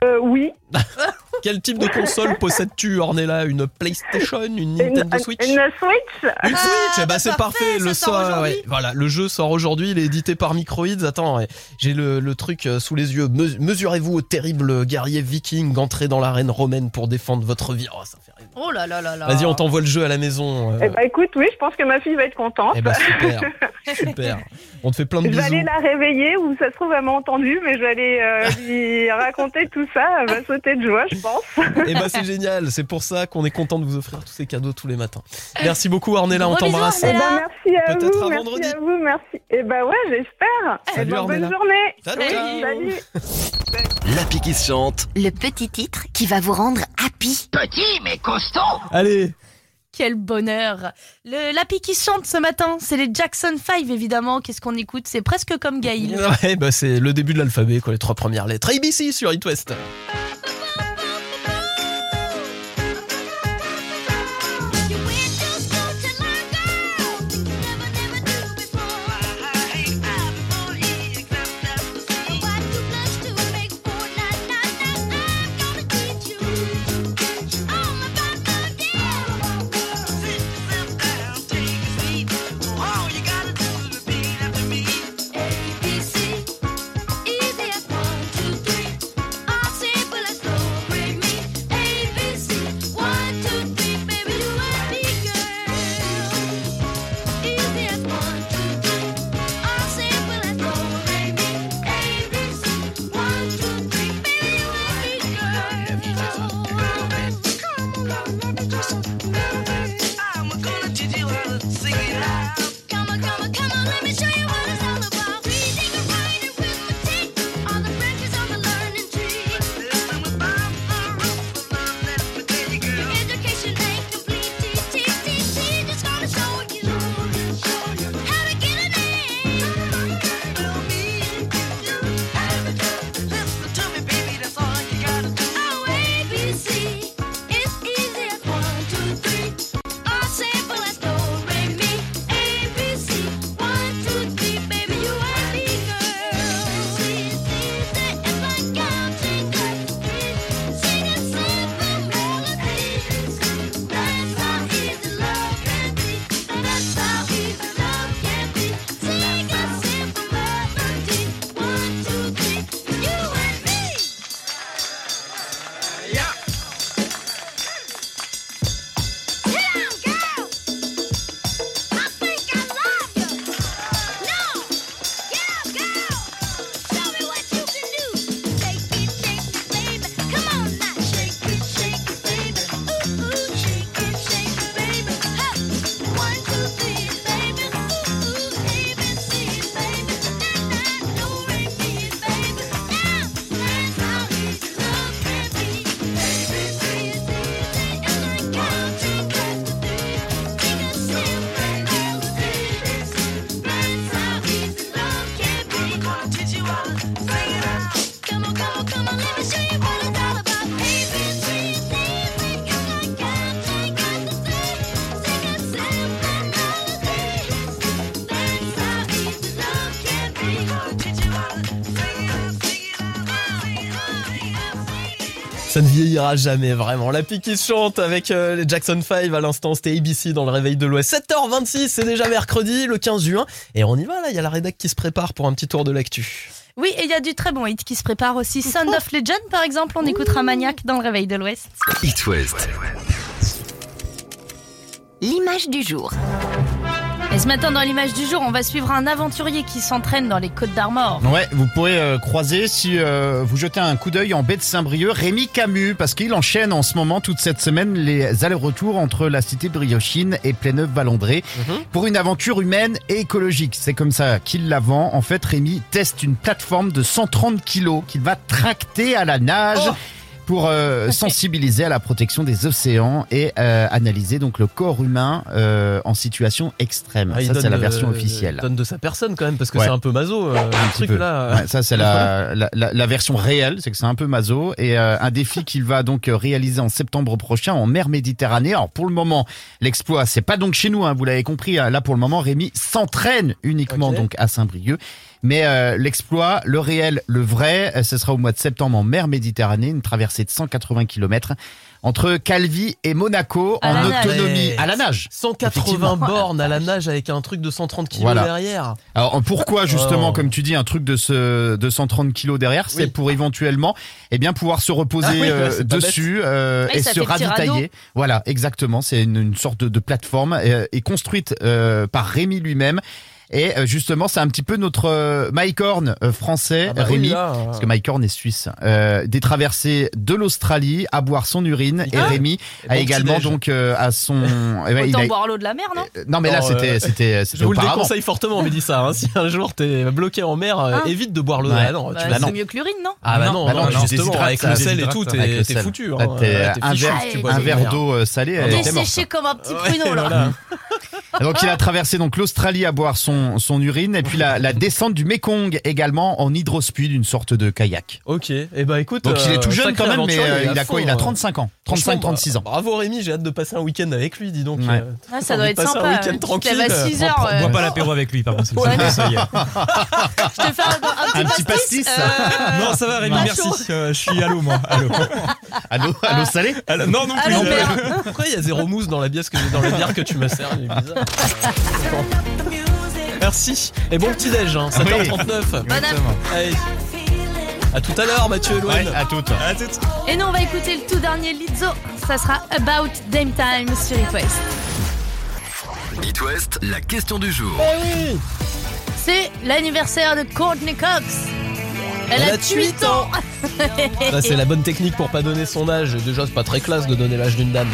Euh, oui. Quel type de console possèdes-tu, Ornella? Une PlayStation, une Une, Nintendo Switch une Switch? Une Ah, Switch, eh ben, bah, c'est parfait, parfait. Le sort ouais, voilà, le jeu sort aujourd'hui. Il est édité par Microids. Attends, ouais, j'ai le, le truc euh, sous les yeux. Me- Mesurez-vous au terrible guerrier viking entré dans l'arène romaine pour défendre votre vie. Oh, ça fait. Oh là là là là. Vas-y, on t'envoie le jeu à la maison. euh. Eh ben écoute, oui, je pense que ma fille va être contente. Eh ben, super, super. On te fait plein de Je vais aller bisous. la réveiller ou ça se trouve elle m'a entendu, mais je vais aller euh, lui raconter tout ça. Elle va sauter de joie, je pense. Eh ben, c'est génial. C'est pour ça qu'on est content de vous offrir tous ces cadeaux tous les matins. Merci beaucoup, Ornella. On bisous, t'embrasse. Eh ben, merci à Peut-être vous, à merci vendredi. à vous, merci. Eh ben ouais, j'espère. Salut, bonne journée. Salut. Salut. L'appli qui se chante. Le petit titre qui va vous rendre happy. Petit mais costaud. Allez. Quel bonheur Le Lapi qui chante ce matin, c'est les Jackson 5 évidemment. Qu'est-ce qu'on écoute? C'est presque comme Gaïl. Ouais, bah, c'est le début de l'alphabet, les trois premières lettres. ABC sur It West. Ça ne vieillira jamais, vraiment. La pique qui se chante avec euh, les Jackson 5 à l'instant, c'était ABC dans le réveil de l'Ouest. 7h26, c'est déjà mercredi, le 15 juin. Et on y va là, il y a la rédac qui se prépare pour un petit tour de l'actu. Oui, et il y a du très bon hit qui se prépare aussi. Sound of Legend, par exemple, on écoutera Maniac dans le réveil de l'Ouest. It West. L'image du jour. Et ce matin, dans l'image du jour, on va suivre un aventurier qui s'entraîne dans les Côtes d'Armor. Ouais, vous pourrez euh, croiser si euh, vous jetez un coup d'œil en baie de Saint-Brieuc Rémi Camus parce qu'il enchaîne en ce moment toute cette semaine les allers-retours entre la cité briochine et Pléneuve-Valandré pour une aventure humaine et écologique. C'est comme ça qu'il la vend. En fait, Rémi teste une plateforme de 130 kilos qu'il va tracter à la nage. Oh. Pour euh, sensibiliser à la protection des océans et euh, analyser donc le corps humain euh, en situation extrême. Ah, il ça c'est la version euh, il officielle. donne de sa personne quand même, parce que Ouais. c'est un peu maso, euh, Un truc peu. là. Ouais, ça c'est la, la, la- la version réelle, c'est que c'est un peu maso et euh, un défi qu'il va donc réaliser en septembre prochain en mer Méditerranée. Alors pour le moment, l'exploit c'est pas donc chez nous, hein, vous l'avez compris. hein. Là pour le moment, Rémi s'entraîne uniquement donc à Saint-Brieuc. Mais euh, l'exploit, le réel, le vrai, euh, ce sera au mois de septembre en mer Méditerranée, une traversée de 180 km entre Calvi et Monaco À en nage. autonomie à la nage. 180 Effectivement. bornes à la nage avec un truc de 130 kilos Voilà. derrière. Alors pourquoi justement, Oh. comme tu dis, un truc de ce de 130 kilos derrière, c'est Oui. pour éventuellement, eh bien, pouvoir se reposer Ah oui, euh, dessus euh, Ouais, et se ravitailler. Voilà, exactement. C'est une, une sorte de, de plateforme euh, et construite euh, par Rémi lui-même. Et euh, justement, c'est un petit peu notre euh, Mike Horn euh, français, Ah bah Rémi. là, euh, Parce que Mike Horn est suisse. Euh, des traversées de l'Australie à boire son urine. Et Ah. Rémi Et a également donc euh, à son. eh ben, il Autant a- boire l'eau de la mer, non Non mais là c'était euh, c'était c'était Je vous le déconseille fortement, mais dis ça. hein. Si un jour t'es bloqué en mer, Ah. évite de boire l'eau. Ah tu Bah, vas- C'est mieux que l'urine, non Ah bah non, Bah non, non, non, justement, avec le sel et tout, t'es t'es foutu. hein. T'es Ouais, un verre- de mer. d'eau salée, morte. Desséché comme un petit pruneau, là. Donc il a traversé donc l'Australie à boire son, son urine et puis la, la descente du Mekong également en hydrospeed, une sorte de kayak. Ok, et eh bah écoute. Donc il est euh, tout jeune sacré quand même, mais euh, il a quoi Il a euh. 35 ans, Franchement, 35-36 ans. bah, Bravo Rémi, j'ai hâte de passer un week-end avec lui, dis donc. Ouais. euh, Ah, ça doit être sympa. Un week-end tranquille. à euh, 6 heures. On euh, boit pas l'apéro avec lui, par contre. Ouais. Je te fais un, un Un petit pastis. euh, Non, ça va, Rémi, merci. Euh, je suis à l'eau, moi. À l'eau. À l'eau, à l'eau salée À l'eau. Non, non plus. Pourquoi il y a zéro mousse dans la bière que, dans la bière que tu me sers Il est bizarre. Merci. Et bon petit déj, hein, 7h39. Bon app. Allez. À tout à l'heure, Mathieu et. Ouais, à toutes. À toutes. Et nous, on va écouter le tout dernier Lizzo. Ça sera About Dame Time sur It West. It West, la question du jour. Eh C'est l'anniversaire de Courtney Cox. Elle, Elle a a 8 ans. Ça, c'est la bonne technique pour pas donner son âge. Déjà, c'est pas très classe de donner l'âge d'une dame.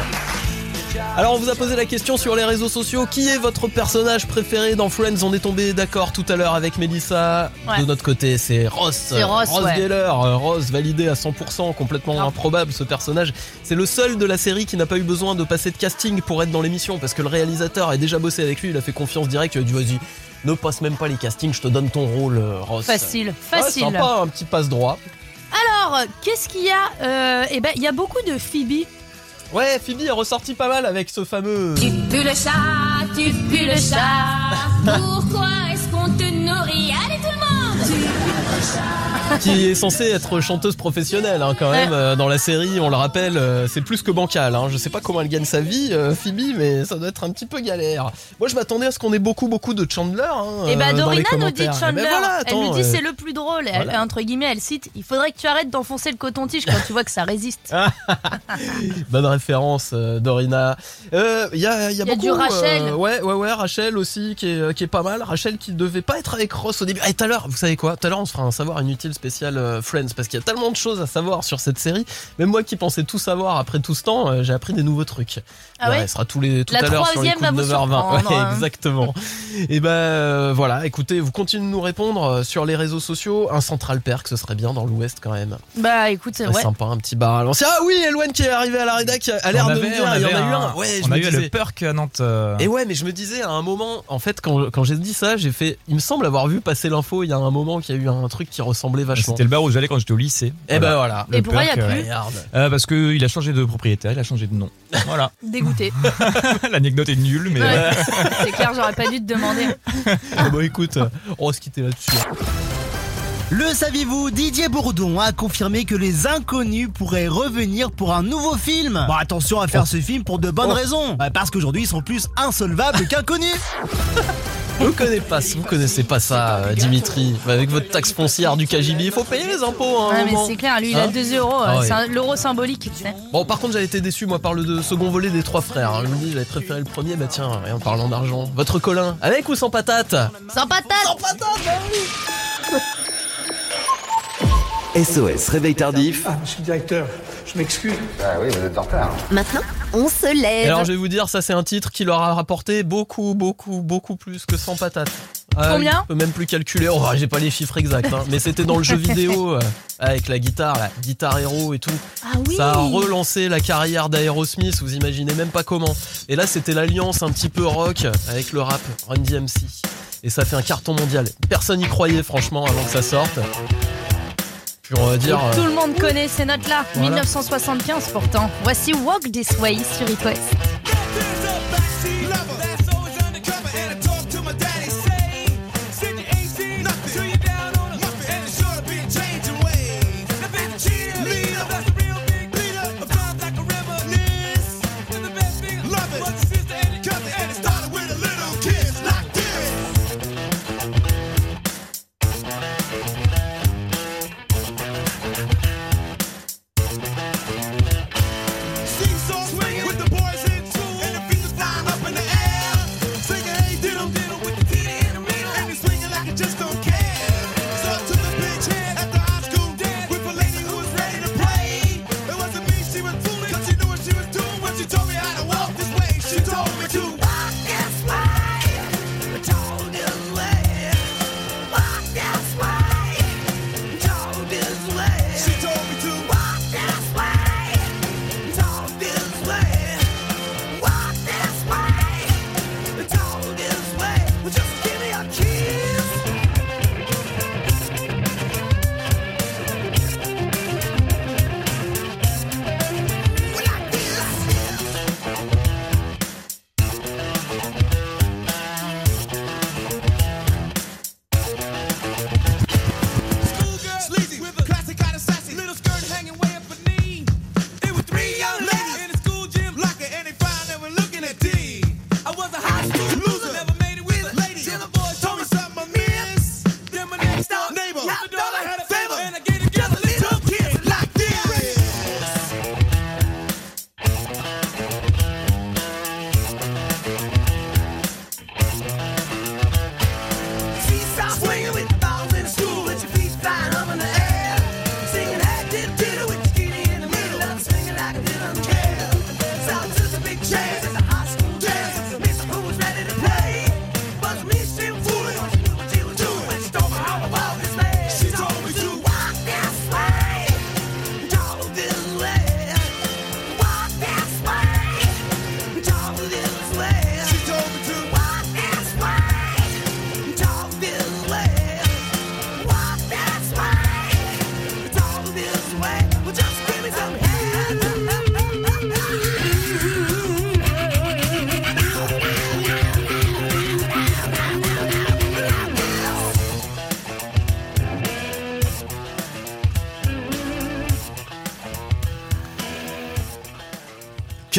Alors, on vous a posé la question sur les réseaux sociaux. Qui est votre personnage préféré dans Friends? On est tombé d'accord tout à l'heure avec Mélissa. Ouais. De notre côté, c'est Ross. C'est Ross, ouais. Geller. Euh, Ross validé à 100%, complètement Non. improbable ce personnage. C'est le seul de la série qui n'a pas eu besoin de passer de casting pour être dans l'émission parce que le réalisateur a déjà bossé avec lui. Il a fait confiance directe. Il a dit vas-y. Ne passe même pas les castings, je te donne ton rôle, euh, Ross. Facile, Ouais, facile. sympa, un petit passe droit. Alors, qu'est-ce qu'il y a Euh, Eh ben, il y a beaucoup de Phoebe. Ouais, Phoebe est ressorti pas mal avec ce fameux. Tu pues le chat, tu pues le chat. Pourquoi est-ce qu'on te nourrit? Allez tout le monde Tu. Qui est censée être chanteuse professionnelle hein, quand même euh, dans la série. On le rappelle, euh, c'est plus que bancal. Hein. Je sais pas comment elle gagne sa vie, euh, Phoebe, mais ça doit être un petit peu galère. Moi, je m'attendais à ce qu'on ait beaucoup, beaucoup de Chandler. Hein, Et bah euh, dans les Dorina nous dit. Chandler. Eh ben voilà, elle lui dit c'est le plus drôle. Elle, voilà. entre guillemets, elle cite il faudrait que tu arrêtes d'enfoncer le coton-tige quand tu vois que ça résiste. Bonne référence, Dorina. Il y a, y a y a beaucoup. du Rachel. ouais, ouais, ouais, Rachel aussi qui est, qui est pas mal. Rachel qui devait pas être avec Ross au début. Et tout à l'heure, vous savez quoi? Tout à l'heure, on se fera un savoir inutile spécial euh, Friends parce qu'il y a tellement de choses à savoir sur cette série. Même moi qui pensais tout savoir après tout ce temps, euh, j'ai appris des nouveaux trucs. Ah ouais elle sera tous les, tout La à l'heure sur les troisième coups de va vous 9h20. surprendre, Ouais, hein. exactement. Et ben euh, voilà, écoutez, vous continuez de nous répondre euh, sur les réseaux sociaux. Un Central Perk, ce serait bien dans l'Ouest quand même. Bah écoute, Très ouais. sympa, un petit bar à l'ancien. Ah oui, Eloane qui est arrivé à la rédac a l'air de me avait- dire, on il y en a eu un-. Ouais, je on me a eu disais. le Perk à Nantes. euh, Et ouais, mais je me disais à un moment, en fait, quand, quand j'ai dit ça, j'ai fait. Il me semble avoir vu passer l'info. Il y a un moment qu'il y a eu un truc qui ressemblait vachement. C'était le bar où j'allais quand j'étais au lycée. Et ben voilà. Le Et pourquoi il y a plus euh, euh, Parce qu'il a changé de propriétaire, il a changé de nom. Voilà. Dégoûté. L'anecdote est nulle, mais. Ouais. C'est clair, j'aurais pas dû te demander. Ah bah écoute, on va se quitter là-dessus. Le saviez-vous, Didier Bourdon a confirmé que les inconnus pourraient revenir pour un nouveau film. Bon, attention à faire ce film pour de bonnes Oh. raisons. Bah, Parce qu'aujourd'hui, ils sont plus insolvables qu'inconnus. Vous connaissez pas, vous connaissez pas ça, euh, Dimitri. Avec votre taxe foncière du KGB, il faut payer les impôts. hein, Ah, mais c'est clair, lui il a Hein 2 euros, Ah euh, ouais. c'est l'euro symbolique. tu sais. Bon, par contre, j'avais été déçu, moi, par le de- second volet des trois frères. hein. Je me dis, j'avais préféré le premier, bah tiens, et en parlant d'argent. Votre Colin, avec ou sans patate? Sans patate Sans patate, bah SOS Réveil Tardif. Ah, monsieur le directeur, je m'excuse. Ah oui, vous êtes en retard. Maintenant, on se Et lève. alors, je vais vous dire, ça, c'est un titre qui leur a rapporté beaucoup, beaucoup, beaucoup plus que sans patate. Ah, Combien Je peux même plus calculer. Oh, j'ai pas les chiffres exacts, hein. mais c'était dans le jeu vidéo euh, avec la guitare, la guitare héros et tout. Ah oui Ça a relancé la carrière d'Aerosmith, vous imaginez même pas comment. Et là, c'était l'alliance un petit peu rock avec le rap, Run DMC. Et ça fait un carton mondial. Personne n'y croyait, franchement, avant que ça sorte. Puis on va dire. Et Tout euh, le monde connaît ces notes-là. Voilà. 1975 pourtant. Voici Walk This Way sur It West.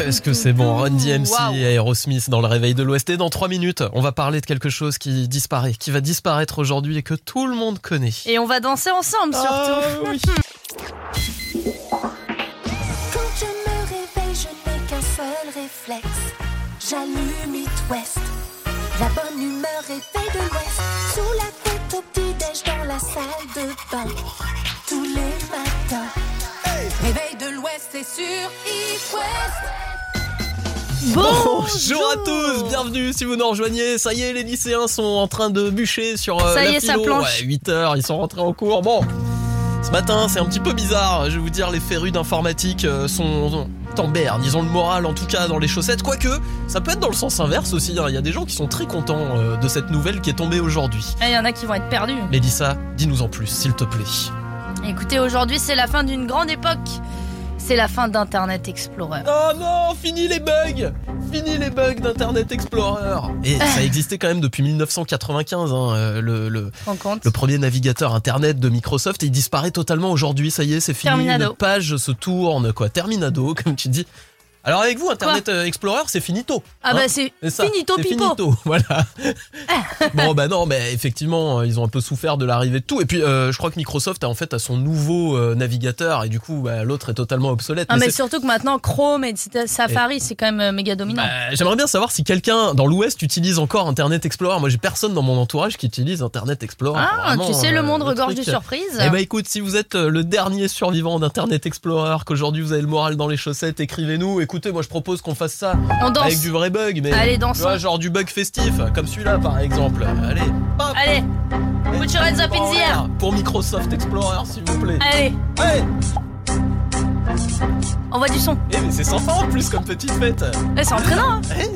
Qu'est-ce que c'est bon, Run DMC et Aerosmith dans le réveil de l'Ouest. Et dans 3 minutes, on va parler de quelque chose qui disparaît, qui va disparaître aujourd'hui et que tout le monde connaît. Et on va danser ensemble Ah, surtout. Bonjour à tous, bienvenue si vous nous rejoignez. Ça y est, les lycéens sont en train de bûcher sur euh, Ça y la est, ça planche. Ouais, 8 heures, ils sont rentrés en cours. Bon, ce matin, c'est un petit peu bizarre. Je vais vous dire, les férus d'informatique euh, sont en berne. Ils ont le moral, en tout cas, dans les chaussettes. Quoique, ça peut être dans le sens inverse aussi. hein. Il y a des gens qui sont très contents euh, de cette nouvelle qui est tombée aujourd'hui. Il y en a qui vont être perdus. Mélissa, dis-nous en plus, s'il te plaît. Écoutez, aujourd'hui c'est la fin d'une grande époque. C'est la fin d'Internet Explorer. Oh non, fini les bugs fini les bugs d'Internet Explorer. Et ça existait quand même depuis 1995, hein, euh, le, le, le premier navigateur Internet de Microsoft. Et il disparaît totalement aujourd'hui. Ça y est, c'est fini. Terminado. Page se tourne, quoi. Terminado, comme tu dis. Alors avec vous, Internet euh, Explorer, c'est finito. Ah hein. bah c'est finito pipo. finito, voilà. bon bah non, mais effectivement, euh, ils ont un peu souffert de l'arrivée de tout. Et puis, euh, je crois que Microsoft a en fait a son nouveau euh, navigateur et du coup, bah, l'autre est totalement obsolète. Ah Mais surtout que maintenant Chrome et Safari c'est quand même méga dominant. Bah, J'aimerais bien savoir si quelqu'un dans l'Ouest utilise encore Internet Explorer. Moi, j'ai personne dans mon entourage qui utilise Internet Explorer. Ah, Vraiment, tu sais, le monde regorge de surprises. Eh bah écoute, si vous êtes le dernier survivant d'Internet Explorer, qu'aujourd'hui vous avez le moral dans les chaussettes, écrivez-nous. Écoutez, moi je propose qu'on fasse ça On danse. avec du vrai bug, mais Allez, tu dansons. vois, genre du bug festif, comme celui-là par exemple. Allez, hop, Allez, put your hands up in en the air. l'air pour Microsoft Explorer, s'il vous plaît. Allez, Ouais. on voit du son. Eh mais c'est sympa en plus comme petite fête. Eh, c'est entraînant. Hein Eh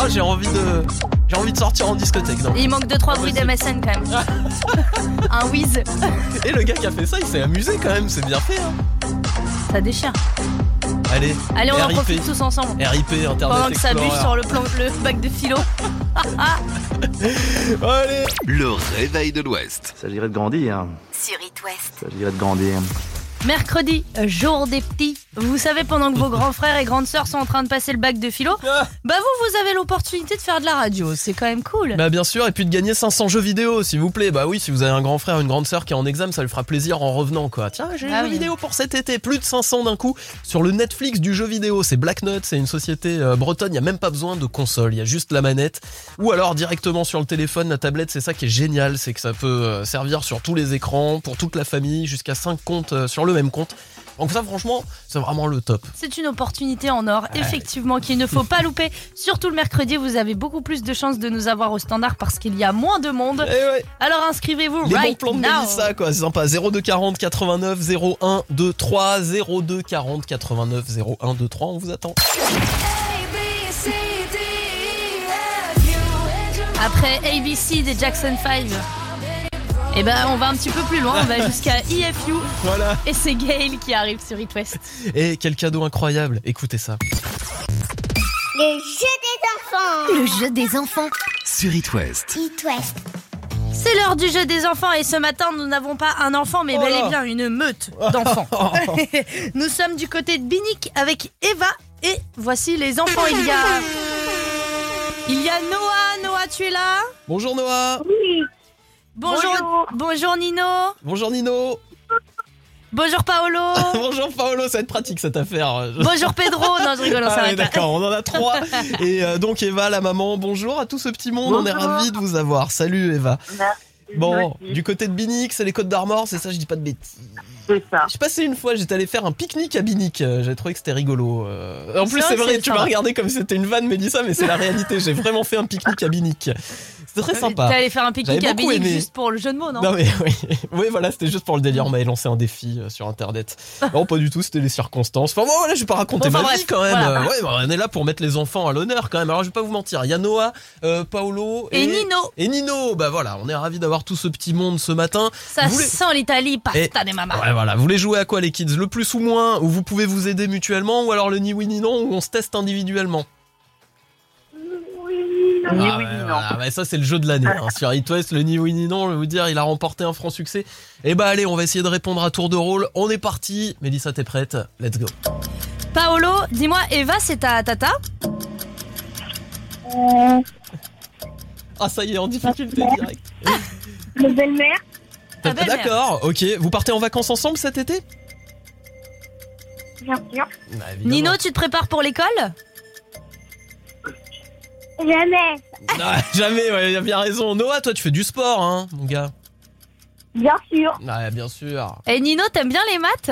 Oh, j'ai envie de, j'ai envie de sortir en discothèque. Donc. Et il manque 2-3 bruits d'MSN quand même. Un whiz, Et le gars qui a fait ça, il s'est amusé quand même, c'est bien fait. Hein. ça déchire. Allez, Allez, on en profite tous ensemble. RIP Internet Pendant que ça bûche sur le, plan, le bac de philo. Allez Le réveil de l'Ouest. S'agirait de grandir. Sur It West. S'agirait de grandir. Mercredi, jour des petits. Vous savez, pendant que vos grands frères et grandes sœurs sont en train de passer le bac de philo, bah vous, vous avez l'opportunité de faire de la radio. C'est quand même cool. Bah bien sûr, et puis de gagner 500 jeux vidéo, s'il vous plaît. Bah oui, si vous avez un grand frère, une grande sœur qui est en examen, ça lui fera plaisir en revenant, quoi. Tiens, j'ai Ah un jeu oui. vidéo pour cet été, plus de 500 d'un coup sur le Netflix du jeu vidéo. C'est Black Nut, c'est une société euh, bretonne. Il y a même pas besoin de console, il y a juste la manette, ou alors directement sur le téléphone, la tablette. C'est ça qui est génial, c'est que ça peut euh, servir sur tous les écrans, pour toute la famille, jusqu'à 5 comptes euh, sur le même compte. Donc ça, franchement, c'est vraiment le top. C'est une opportunité en or, effectivement, qu'il ne faut pas louper. Surtout le mercredi, vous avez beaucoup plus de chances de nous avoir au standard parce qu'il y a moins de monde. Alors inscrivez-vous Les bons right plans de now. Mélissa, quoi, c'est sympa. 02 40 89 01 23 02 40 89 01 23, on vous attend. Après ABC des Jackson 5. Et ben on va un petit peu plus loin, on va jusqu'à EFU. Voilà. Et c'est Gail qui arrive sur It West. Et quel cadeau incroyable, écoutez ça. Le jeu des enfants. Le jeu des enfants. Sur It West. It West. C'est l'heure du jeu des enfants et ce matin nous n'avons pas un enfant mais Oh bel et bien une meute d'enfants. nous sommes du côté de Binic avec Eva et voici les enfants. Il y a... Il y a Noah. Noah, tu es là? Bonjour Noah. Oui. Bonjour. Bonjour Nino. Bonjour Nino. Bonjour Paolo. Bonjour Paolo, ça va être pratique cette affaire. Bonjour Pedro. Non, je rigole, on Ah d'accord, on en a trois. Et euh, donc Eva, la maman, bonjour à tout ce petit monde, on est ravis de vous avoir. Salut Eva. Merci. Bon, Merci. du côté de Binic, c'est les Côtes d'Armor, c'est ça, je dis pas de bêtises. C'est ça. Je suis passé une fois, j'étais allé faire un pique-nique à Binic, euh, j'ai trouvé que c'était rigolo. euh. En plus, C'est vrai tu m'as regardé comme si c'était une vanne, Mélissa, mais c'est la réalité. J'ai vraiment fait un pique-nique à Binic. C'était très sympa. T'es allé faire un pique-nique à juste pour le jeu de mots, non, Non mais oui, oui voilà, c'était juste pour le délire, on m'avait lancé un défi euh, sur internet. Non, pas du tout, c'était les circonstances. Enfin bon, voilà, je vais pas raconter Bon, enfin, ma bref, vie quand même. voilà. Euh, ouais, bah, on est là pour mettre les enfants à l'honneur quand même. Alors je vais pas vous mentir, il y a Noah, euh, Paolo Et Nino. Et Nino, bah voilà, on est ravis d'avoir tout ce petit monde ce matin. Ça Vous voulez- sent l'Italie, pasta des mamas. Ouais, voilà, vous voulez jouer à quoi les kids? Le plus ou moins, où vous pouvez vous aider mutuellement, ou alors le ni oui ni non, où on se teste individuellement Oui, non. Ah voilà, bah ça c'est le jeu de l'année. hein. Sur It West, le ni oui ni non, je vais vous dire, il a remporté un franc succès. Et bah allez, on va essayer de répondre à tour de rôle. On est parti. Mélissa, t'es prête Let's go. Paolo, dis-moi, Eva, c'est ta tata? Euh, Ah ça y est, en difficulté direct. le belle-mère. D'accord, ok. Vous partez en vacances ensemble cet été? Bien sûr. Bah. Nino, tu te prépares pour l'école? Jamais. Ah, Jamais, ouais, il a bien raison. Noah, toi tu fais du sport, hein, mon gars. Bien sûr. Ouais, bien sûr. Et Nino, t'aimes bien les maths?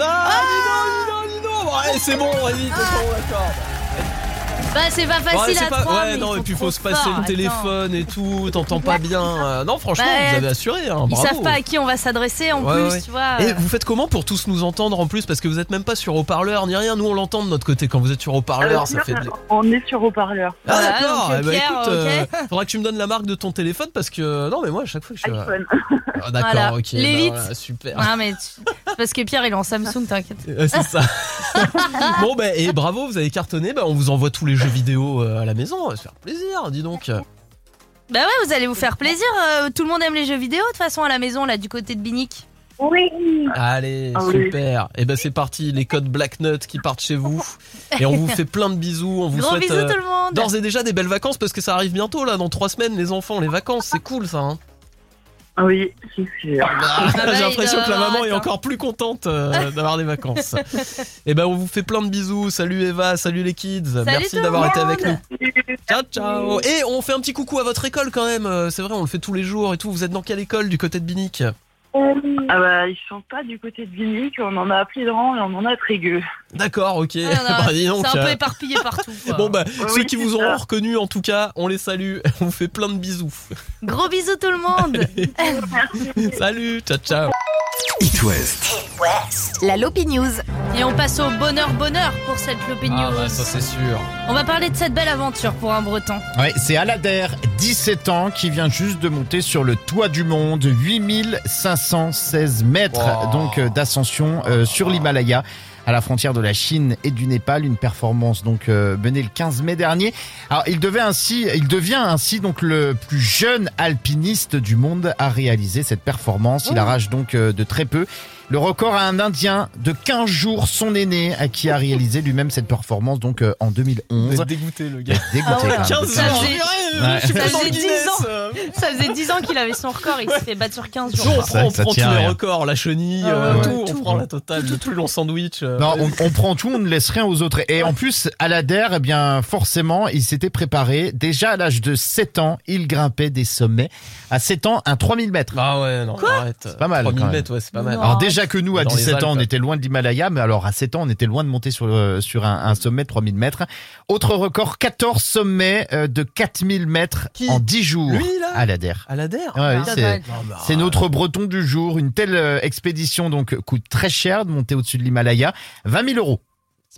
Ah, Nino, Nino, Nino Bon, allez, c'est bon, vas-y, t'es bon, d'accord. Bah, c'est pas facile Ouais, à pas- trois, ouais, mais non, et puis faut se passer fort, le attends. téléphone et tout, t'entends pas bien. Euh, non, franchement, Bah, vous avez assuré, hein, Ils bravo. savent pas à qui on va s'adresser en Ouais, plus, ouais. tu vois. Et euh. vous faites comment pour tous nous entendre en plus? Parce que vous êtes même pas sur haut-parleur ni rien. Nous, on l'entend de notre côté quand vous êtes sur haut-parleur. ça fait de... On est sur haut-parleur. Ah, d'accord. Eh ben, Pierre, écoute, euh, faudra que tu me donnes la marque de ton téléphone parce que non, mais moi, à chaque fois que je suis. iPhone. Ah, d'accord, Voilà. ok. bah, L'élite. voilà, super. Ah, mais parce que Pierre, il est en Samsung, t'inquiète. Euh, c'est ça. bon, bah, et bravo, vous avez cartonné. Bah, on vous envoie tous les jeux vidéo euh, à la maison. Ça va se faire plaisir, dis donc. Bah ouais, vous allez vous faire plaisir. euh, tout le monde aime les jeux vidéo de toute façon à la maison là du côté de Binic. Oui. Allez, Ah oui. super. Et ben c'est parti, les codes Black Nut qui partent chez vous. Et on vous fait plein de bisous. On vous Gros souhaite bisous tout le monde. d'ores et déjà des belles vacances parce que ça arrive bientôt là, dans trois semaines, les enfants, les vacances, c'est cool ça. Hein. Ah oui, c'est sûr. bah, J'ai il l'impression doit que la maman est encore plus contente euh, d'avoir des vacances. Et ben on vous fait plein de bisous. Salut Eva, salut les kids. Merci d'avoir été avec nous. Ciao ciao. Et on fait un petit coucou à votre école quand même. Euh, C'est vrai, on le fait tous les jours et tout. Vous êtes dans quelle école du côté de Binic? Ah bah, ils sont pas du côté de Binic, on en a à Plédran et on en a à Trégueux. D'accord, ok. Ah, Bah, donc, c'est un peu euh, éparpillé partout. quoi. Bon bah, Oui, ceux qui vous auront reconnu en tout cas, on les salue. On vous fait plein de bisous. Gros bisous tout le monde. Salut, ciao ciao. It West. La Lopi News. Et on passe au bonheur bonheur pour cette Lopi News. Ah bah ça c'est sûr. On va parler de cette belle aventure pour un breton. Ouais, c'est Alader, 17 ans, qui vient juste de monter sur le toit du monde, 8516 mètres Wow. donc euh, d'ascension euh, sur l'Himalaya à la frontière de la Chine et du Népal, une performance donc euh, menée le 15 mai dernier. Alors, il devait ainsi, il devient ainsi donc le plus jeune alpiniste du monde à réaliser cette performance. Il arrache donc euh, de très peu le record à un Indien de 15 jours, son aîné, à qui a réalisé lui-même cette performance donc euh, en 2011. Vous êtes dégoûté le gars. Dégoûté, Ah ouais. quand même. 15 Ça jours, faisait- purée, Ouais. je suis pas Ça le faisait 10 Guinness, ans. euh. Ça faisait 10 ans qu'il avait son record, il s'est fait battre sur 15 jours. Jour, on quoi. Prend, on ça prend tous à les rien. records, la chenille, Ah ouais, euh, ouais, tout, tout. on prend la totale, le plus long sandwich. euh, Non, on, on prend tout, on ne laisse rien aux autres. Et en plus, à l'ADER, eh bien, forcément, il s'était préparé. Déjà à l'âge de 7 ans, il grimpait des sommets. À 7 ans, un 3000 mètres. Ah ouais, non, arrête. C'est pas mal, quand 3000 même. mètres, ouais, c'est pas mal. Non. Alors déjà que nous, à Dans les 17 ans, on était loin de l'Himalaya, mais alors à 7 ans, on était loin de monter sur, le- sur un, un sommet de 3000 mètres. Autre record, 14 sommets euh, de 4000 mètres Qui en 10 jours Lui, là à l'ADER. À la DER Ouais, oui, Ah, c'est- c'est notre breton du jour. Une telle euh, expédition donc coûte très cher de monter au-dessus de l'Himalaya. 20 000 euros.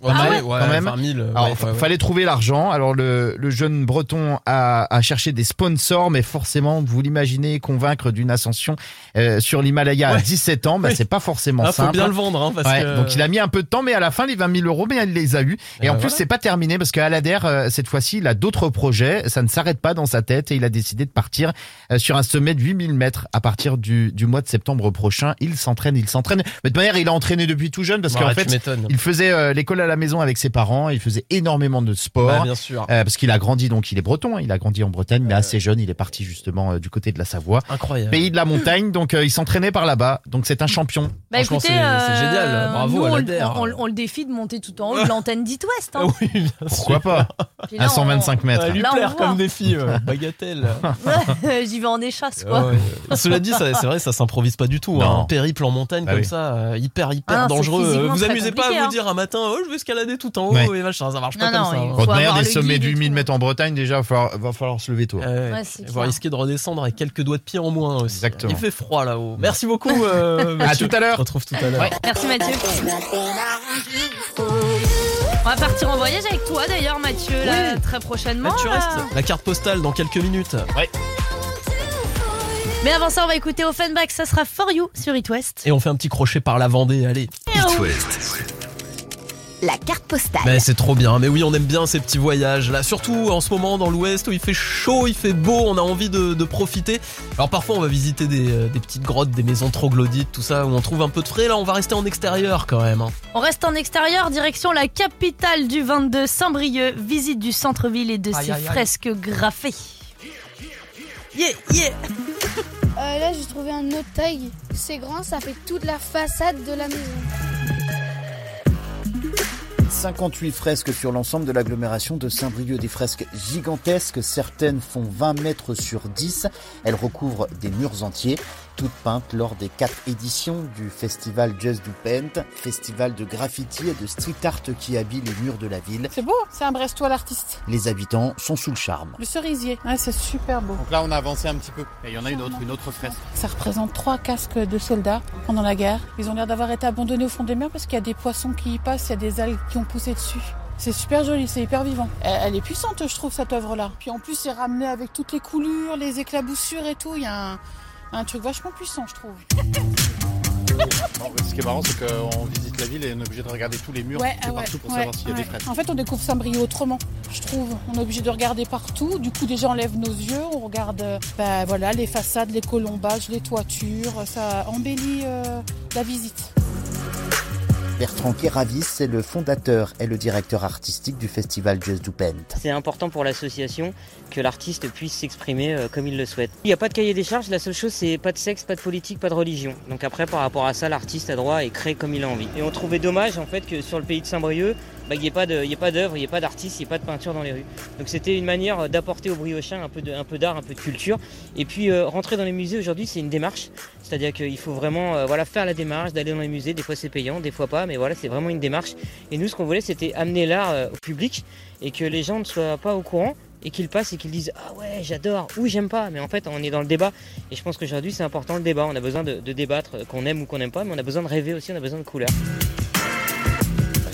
Ouais, Ah ouais, ouais, quand même. 20 000, Alors, ouais, fa- ouais, ouais. fallait trouver l'argent. Alors, le, le jeune breton a, a cherché des sponsors, mais forcément, vous l'imaginez, convaincre d'une ascension euh, sur l'Himalaya à Ouais. 17 ans, bah, c'est pas forcément Ah, faut simple. bien le vendre, hein, parce Ouais, que... Donc il a mis un peu de temps, mais à la fin les 20 000 euros, mais il les a eu. Et en ben plus voilà. c'est pas terminé parce qu'à l'ADER euh, cette fois-ci il a d'autres projets. Ça ne s'arrête pas dans sa tête et il a décidé de partir euh, sur un sommet de 8000 mètres à partir du, du mois de septembre prochain. Il s'entraîne, il s'entraîne. Mais de manière il a entraîné depuis tout jeune parce qu'en fait il faisait euh, l'école à la maison avec ses parents. Il faisait énormément de sport. Bah, bien sûr. Euh, parce qu'il a grandi, donc il est breton, hein, il a grandi en Bretagne, mais assez jeune, il est parti justement euh, du côté de la Savoie. Incroyable. Pays de la montagne, donc euh, il s'entraînait par là-bas, donc c'est un champion. Bah Franchement, écoutez, c'est- c'est euh, génial. Bravo nous, à on, on- on- on le défie de monter tout en haut de l'antenne d'It West. Hein. Oui, bien Pourquoi sûr. pas À là, 125 mètres. Ça va lui Là, on plaire comme défi, euh, bagatelle. on- J'y vais en échasse quoi. Ah ouais. Cela dit, ça- c'est vrai, ça s'improvise pas du tout. Hein. Un périple en montagne Bah comme oui. ça, euh, hyper, hyper Ah dangereux. Vous amusez pas à vous hein. dire un matin, oh, je vais escalader tout en haut Ouais. et machin, ça marche Non, pas comme non, ça. il hein. de manière, avoir des sommets de et 8000 tout. mètres en Bretagne, déjà, va falloir, va falloir se lever tôt. Ouais, Ouais, il va risquer de redescendre avec quelques doigts de pied en moins aussi. Exactement. Il fait froid là-haut. Merci beaucoup. euh, À tout à l'heure. On se retrouve tout à l'heure. Merci Mathieu. On va partir en voyage avec toi d'ailleurs Mathieu là, Oui. très prochainement. Là, tu là. restes. La carte postale dans quelques minutes. Ouais. Mais avant ça on va écouter Offenbach, ça sera For You sur It West. Et on fait un petit crochet par la Vendée, allez. It West. La carte postale. Mais c'est trop bien. Mais oui, on aime bien ces petits voyages là. Surtout en ce moment dans l'ouest où il fait chaud, il fait beau, on a envie de, de profiter. Alors parfois on va visiter des, euh, des petites grottes, des maisons troglodytes, tout ça, où on trouve un peu de frais. Là, on va rester en extérieur quand même. hein. On reste en extérieur, direction la capitale du 22, Saint-Brieuc, visite du centre-ville et de Aïe, ses aïe, aïe. fresques graffées. Yeah, yeah. Euh, là, j'ai trouvé un autre tag. C'est grand, ça fait toute la façade de la maison. 58 fresques sur l'ensemble de l'agglomération de Saint-Brieuc, des fresques gigantesques, certaines font 20 mètres sur 10, elles recouvrent des murs entiers, toutes peintes lors des quatre éditions du festival Just Do Paint, festival de graffiti et de street art qui habille les murs de la ville. C'est beau, c'est un Brestois l'artiste. Les habitants sont sous le charme. Le cerisier, ouais, c'est super beau. Donc là, on a avancé un petit peu. Et il y en a une autre, une autre fresque. Ça représente trois casques de soldats pendant la guerre. Ils ont l'air d'avoir été abandonnés au fond des mers parce qu'il y a des poissons qui y passent, il y a des algues qui ont poussé dessus. C'est super joli, c'est hyper vivant. Elle, est puissante, je trouve, cette œuvre-là. Puis en plus, c'est ramené avec toutes les coulures, les éclaboussures et tout. Il y a un, un truc vachement puissant, je trouve. Non, ce qui est marrant, c'est qu'on visite la ville et on est obligé de regarder tous les murs Ouais, ah ouais, partout pour ouais, savoir s'il y a des fresques. En fait, on découvre Saint-Brieuc autrement, je trouve. On est obligé de regarder partout. Du coup, déjà, on lève nos yeux, on regarde bah, voilà, les façades, les colombages, les toitures. Ça embellit euh, la visite. Bertrand Keravis, c'est le fondateur et le directeur artistique du festival Jazz du Pent. C'est important pour l'association que l'artiste puisse s'exprimer euh, comme il le souhaite. Il n'y a pas de cahier des charges, la seule chose c'est pas de sexe, pas de politique, pas de religion. Donc après par rapport à ça, l'artiste a droit et crée comme il a envie. Et on trouvait dommage en fait que sur le pays de Saint-Brieuc, il n'y ait pas d'œuvre, il n'y ait pas d'artiste, il n'y ait pas de peinture dans les rues. Donc c'était une manière euh, d'apporter aux Briochins un peu d'art, un peu de culture. Et puis euh, rentrer dans les musées aujourd'hui c'est une démarche. C'est-à-dire qu'il faut vraiment euh, faire la démarche d'aller dans les musées. Des fois c'est payant, des fois pas, mais voilà, c'est vraiment une démarche. Et nous, ce qu'on voulait, c'était amener l'art au public et que les gens ne soient pas au courant et qu'ils passent et qu'ils disent Ah ouais, j'adore, ou j'aime pas. Mais en fait, on est dans le débat. Et je pense qu'aujourd'hui, c'est important le débat. On a besoin de, de débattre, qu'on aime ou qu'on n'aime pas, mais on a besoin de rêver aussi, on a besoin de couleurs.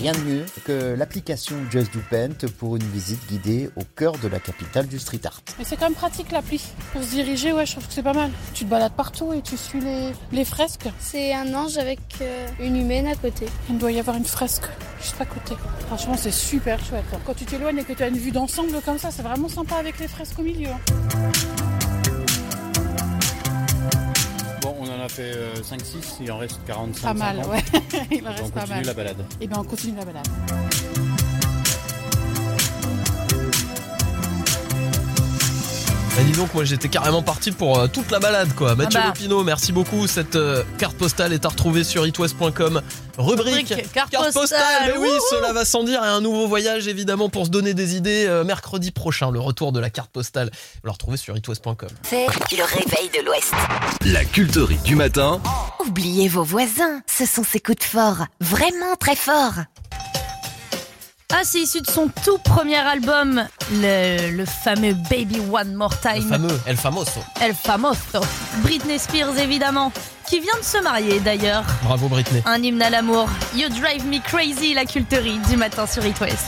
Rien de mieux que l'application Just Do Paint pour une visite guidée au cœur de la capitale du street art. Mais c'est quand même pratique l'appli. Pour se diriger, ouais, je trouve que c'est pas mal. Tu te balades partout et tu suis les, les fresques. C'est un ange avec euh, une humaine à côté. Il doit y avoir une fresque juste à côté. Franchement, c'est super chouette. Quand tu t'éloignes et que tu as une vue d'ensemble comme ça, c'est vraiment sympa avec les fresques au milieu. Fait 5-6, il en reste 45. Pas mal, 50. ouais. Il en on reste pas continue mal. la balade. Et bien, on continue la balade. Bah dis donc, moi j'étais carrément parti pour euh, toute la balade quoi. Mathieu bah. Lopino, merci beaucoup. Cette euh, carte postale est à retrouver sur itwest.com. Rubrique, Rubrique carte postale. Mais oui, Wouhou. cela va sans dire. Et un nouveau voyage évidemment pour se donner des idées euh, mercredi prochain. Le retour de la carte postale. Vous la retrouvez sur itwest.com. C'est le réveil de l'Ouest. La culterie du matin. Oubliez vos voisins, ce sont ces coups de fort, vraiment très forts. Ah, c'est issu de son tout premier album, le, le fameux Baby One More Le Time. fameux El Famoso. El Famoso. Britney Spears, évidemment, qui vient de se marier d'ailleurs. Bravo Britney. Un hymne à l'amour. You Drive Me Crazy, la culterie du matin sur It West.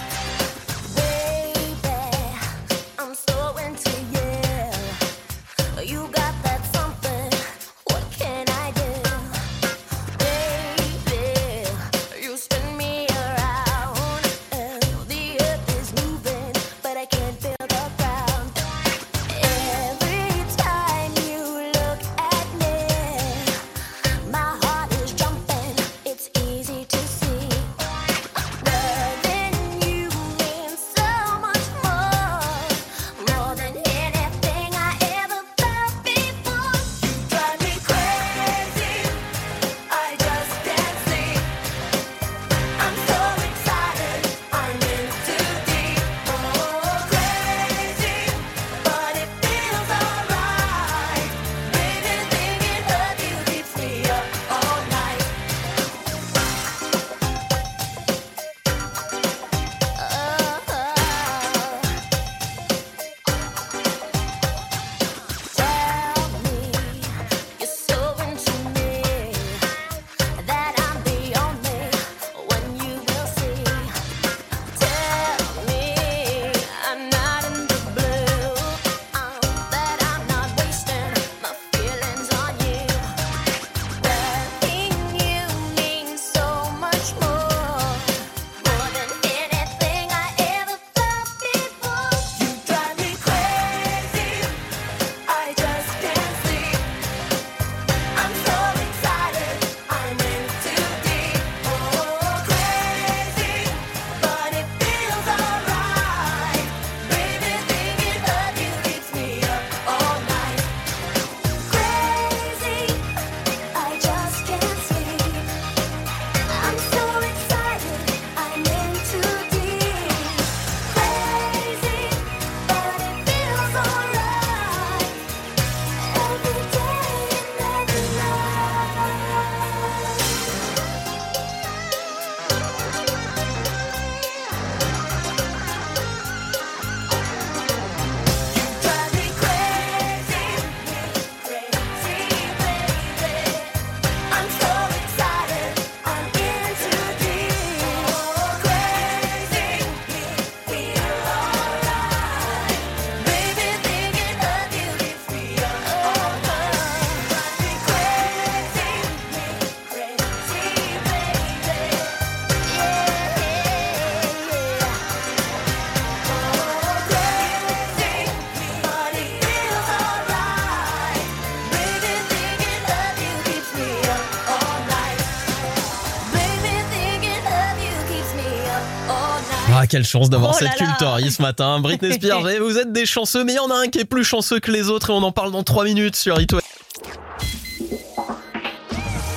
Quelle chance d'avoir Oh cette cultorie ce matin. Britney Spears, vous êtes des chanceux, mais il y en a un qui est plus chanceux que les autres et on en parle dans 3 minutes sur It West.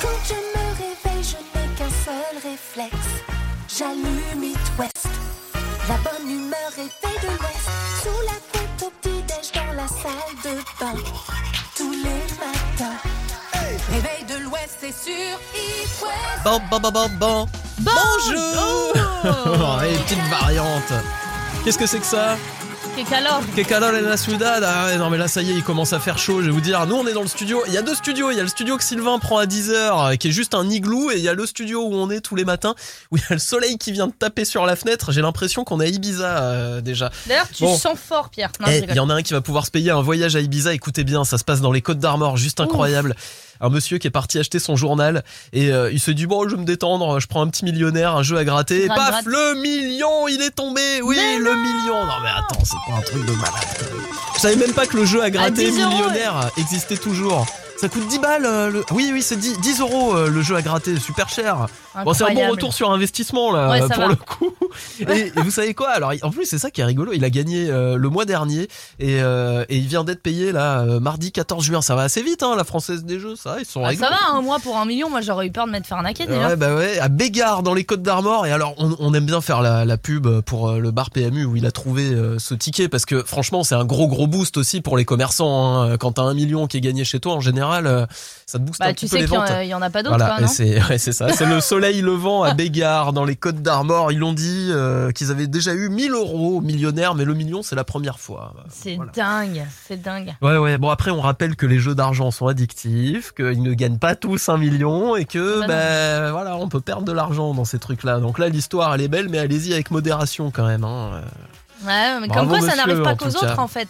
Quand je me réveille, je n'ai qu'un seul réflexe. J'allume It West. La bonne humeur est de l'Ouest. Sous la couette au petit-déj dans la salle de bain. Tous les matins. Réveil de l'Ouest, c'est sur It West. Bon, bon, bon, bon, bon. Bonjour Oh, et petite variante. Qu'est-ce que c'est que ça Que calor. Que calor en la ciudad Ah non mais là ça y est, il commence à faire chaud, je vais vous dire. Nous on est dans le studio, il y a deux studios, il y a le studio que Sylvain prend à 10h qui est juste un igloo et il y a le studio où on est tous les matins où il y a le soleil qui vient de taper sur la fenêtre. J'ai l'impression qu'on est à Ibiza euh, déjà. D'ailleurs, tu Bon. sens fort, Pierre. Eh. Il y en a un qui va pouvoir se payer un voyage à Ibiza. Écoutez bien, ça se passe dans les Côtes d'Armor, juste incroyable. Un monsieur qui est parti acheter son journal et euh, il se dit bon, je vais me détendre, je prends un petit millionnaire, un jeu à gratter. Et paf, le million, il est tombé. Oui, le million. Non mais attends, c'est pas un truc de malade. Je savais même pas que le jeu à gratter 10 euros, millionnaire existait toujours. Ça coûte 10 balles. euh, le- Oui, oui, c'est 10, 10 euros euh, le jeu à gratter, super cher. Bon, c'est un bon retour sur investissement là Ouais, pour va. le coup. Et, et vous savez quoi Alors en plus c'est ça qui est rigolo. Il a gagné euh, le mois dernier et, euh, et il vient d'être payé là euh, mardi 14 juin. Ça va assez vite hein, la française des jeux. Ça, ils sont Ah, ça va, un mois pour un million, moi j'aurais eu peur de m'être fait arnaquer déjà. Ouais, bah ouais, à Bégard dans les Côtes d'Armor. Et alors, on, on aime bien faire la, la pub pour euh, le bar PMU où il a trouvé euh, ce ticket parce que franchement, c'est un gros gros boost aussi pour les commerçants. hein. Quand t'as un million qui est gagné chez toi, en général, euh, ça te booste Bah, un tu petit peu sais les qu'il ventes. a- il y en a pas d'autres, Voilà, c'est ouais, ça. C'est le soleil levant à Bégard dans les Côtes d'Armor. Ils l'ont dit euh, qu'ils avaient déjà eu 1000 euros millionnaires, mais le million, c'est la première fois. C'est dingue, c'est dingue. Ouais, ouais. Bon, après, on rappelle que les jeux d'argent sont addictifs, qu'ils ne gagnent pas tous un million et que, Bah ben, voilà, on peut perdre de l'argent dans ces trucs-là. Donc là, l'histoire, elle est belle, mais allez-y avec modération quand même. Hein. Ouais, mais Bravo, comme quoi ça n'arrive pas qu'aux autres en fait.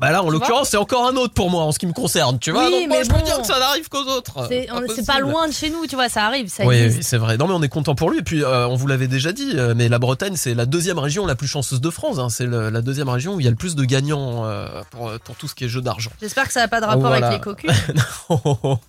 Bah là, en l'occurrence, c'est encore un autre pour moi en ce qui me concerne, tu vois. Oui, Donc moi, mais je peux bon. dire que ça n'arrive qu'aux autres. C'est pas loin de chez nous, tu vois, ça arrive, ça Oui, existe. c'est vrai. Non, mais on est content pour lui. Et puis, euh, on vous l'avait déjà dit, euh, mais la Bretagne, c'est la deuxième région la plus chanceuse de France. hein. C'est le- la deuxième région où il y a le plus de gagnants euh, pour, pour tout ce qui est jeu d'argent. J'espère que ça n'a pas de rapport Voilà. avec les cocus.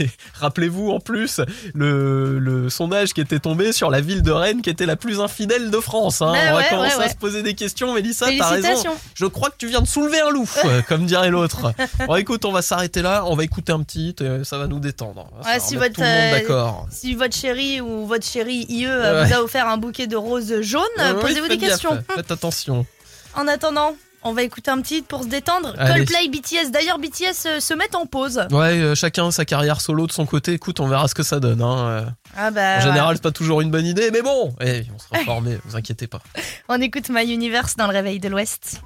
Et Rappelez-vous en plus le, le sondage qui était tombé sur la ville de Rennes qui était la plus infidèle de France. hein. Ouais, On va ouais, commencer ouais, à ouais. se poser des questions, Mélissa, t'as raison. Félicitations. Je crois que tu viens de soulever un loup, euh, comme dirait l'autre. Bon, écoute, on va s'arrêter là, on va écouter un petit, euh, ça va nous détendre. Ça Ouais, va si votre, tout le monde euh, d'accord. si votre chéri ou votre chéri IE Ouais. vous a offert un bouquet de roses jaunes, oui, posez-vous des questions. Faites attention. En attendant, on va écouter un petit pour se détendre. Allez. Coldplay, BTS. D'ailleurs, BTS euh, se met en pause. Ouais, euh, chacun sa carrière solo de son côté. Écoute, on verra ce que ça donne. hein. Euh, Ah bah, en général, ouais. c'est pas toujours une bonne idée, mais bon, eh, on sera formés, vous inquiétez pas. on écoute My Universe dans le réveil de l'Ouest.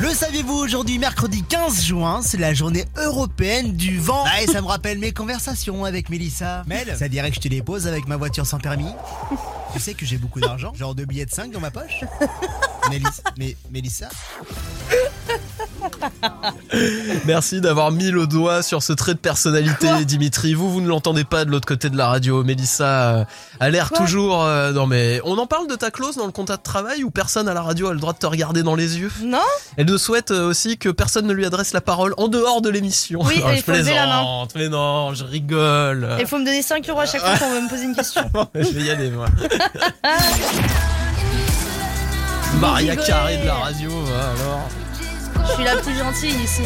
Le saviez-vous aujourd'hui, mercredi 15 juin, c'est la journée européenne du vent. Ah, et ça me rappelle mes conversations avec Mélissa. Mel, ça dirait que je te les pose avec ma voiture sans permis Tu sais que j'ai beaucoup d'argent, genre deux billets de 5 dans ma poche Mélissa, mais Mélissa Merci d'avoir mis le doigt sur ce trait de personnalité, Dimitri. Vous, vous ne l'entendez pas de l'autre côté de la radio. Mélissa euh, a l'air toujours. euh, non, mais on en parle de ta clause dans le contrat de travail où personne à la radio a le droit de te regarder dans les yeux? Non Elle ne souhaite euh, aussi que personne ne lui adresse la parole en dehors de l'émission. Oui, Ah, et il je faut lever la main. plaisante, mais non, je rigole. Il faut me donner 5 euros à chaque fois qu'on veut me poser une question. je vais y aller, moi. Maria. Carré de la radio, va, alors. Je suis la plus gentille ici.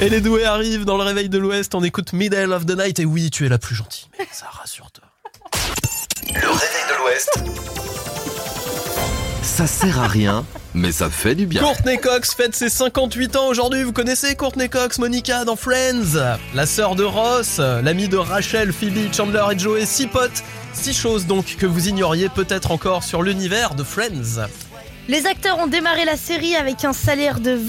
Et les doués arrivent dans le réveil de l'Ouest. On écoute Middle of the Night. Et oui, tu es la plus gentille. Mais ça rassure-toi. Le réveil de l'Ouest. Ça sert à rien, mais ça fait du bien. Courtney Cox fête ses 58 ans aujourd'hui. Vous connaissez Courtney Cox, Monica dans Friends, la sœur de Ross, l'amie de Rachel, Phoebe, Chandler et Joey. Six potes, six choses donc que vous ignoriez peut-être encore sur l'univers de Friends. Les acteurs ont démarré la série avec un salaire de 22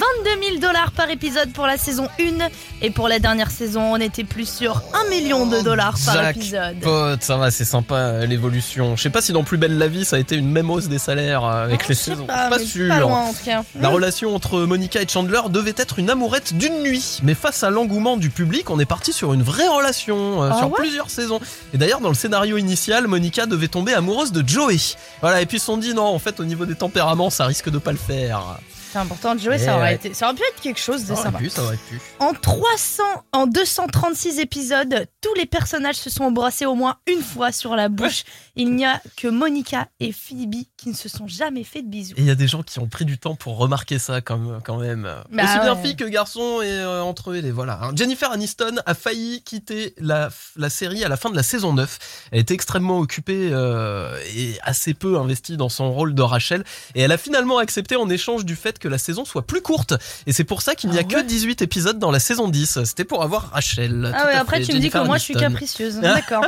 000 dollars par épisode pour la saison 1 et pour la dernière saison on était plus sur 1 million de dollars par Jack épisode. Pote, ça va, c'est sympa euh, l'évolution. Je sais pas si dans Plus belle la vie ça a été une même hausse des salaires euh, avec les saisons. Pas sûr. Pas loin en tout cas. La relation entre Monica et Chandler devait être une amourette d'une nuit, mais face à l'engouement du public, on est parti sur une vraie relation euh, Ah sur ouais plusieurs saisons. Et d'ailleurs, dans le scénario initial, Monica devait tomber amoureuse de Joey. Voilà, et puis ils se sont dit non, en fait, au niveau des tempéraments, ça risque de pas le faire. C'est important de jouer, Eh ça aurait ouais. été, ça aurait pu être quelque chose de Ça aurait sympa. pu, ça aurait pu. En 300, en 236 épisodes, tous les personnages se sont embrassés au moins une fois sur la bouche. Il n'y a que Monica et Phoebe qui ne se sont jamais fait de bisous. Et il y a des gens qui ont pris du temps pour remarquer ça quand même. Quand même. Bah Aussi bien filles que garçons et euh, entre eux. Et voilà. hein. Jennifer Aniston a failli quitter la, la série à la fin de la saison 9. Elle était extrêmement occupée euh, et assez peu investie dans son rôle de Rachel. Et elle a finalement accepté en échange du fait que la saison soit plus courte. Et c'est pour ça qu'il n'y a que 18 épisodes dans la saison 10. C'était pour avoir Rachel. Ah ouais, après fait. tu me dis que moi je suis capricieuse. D'accord.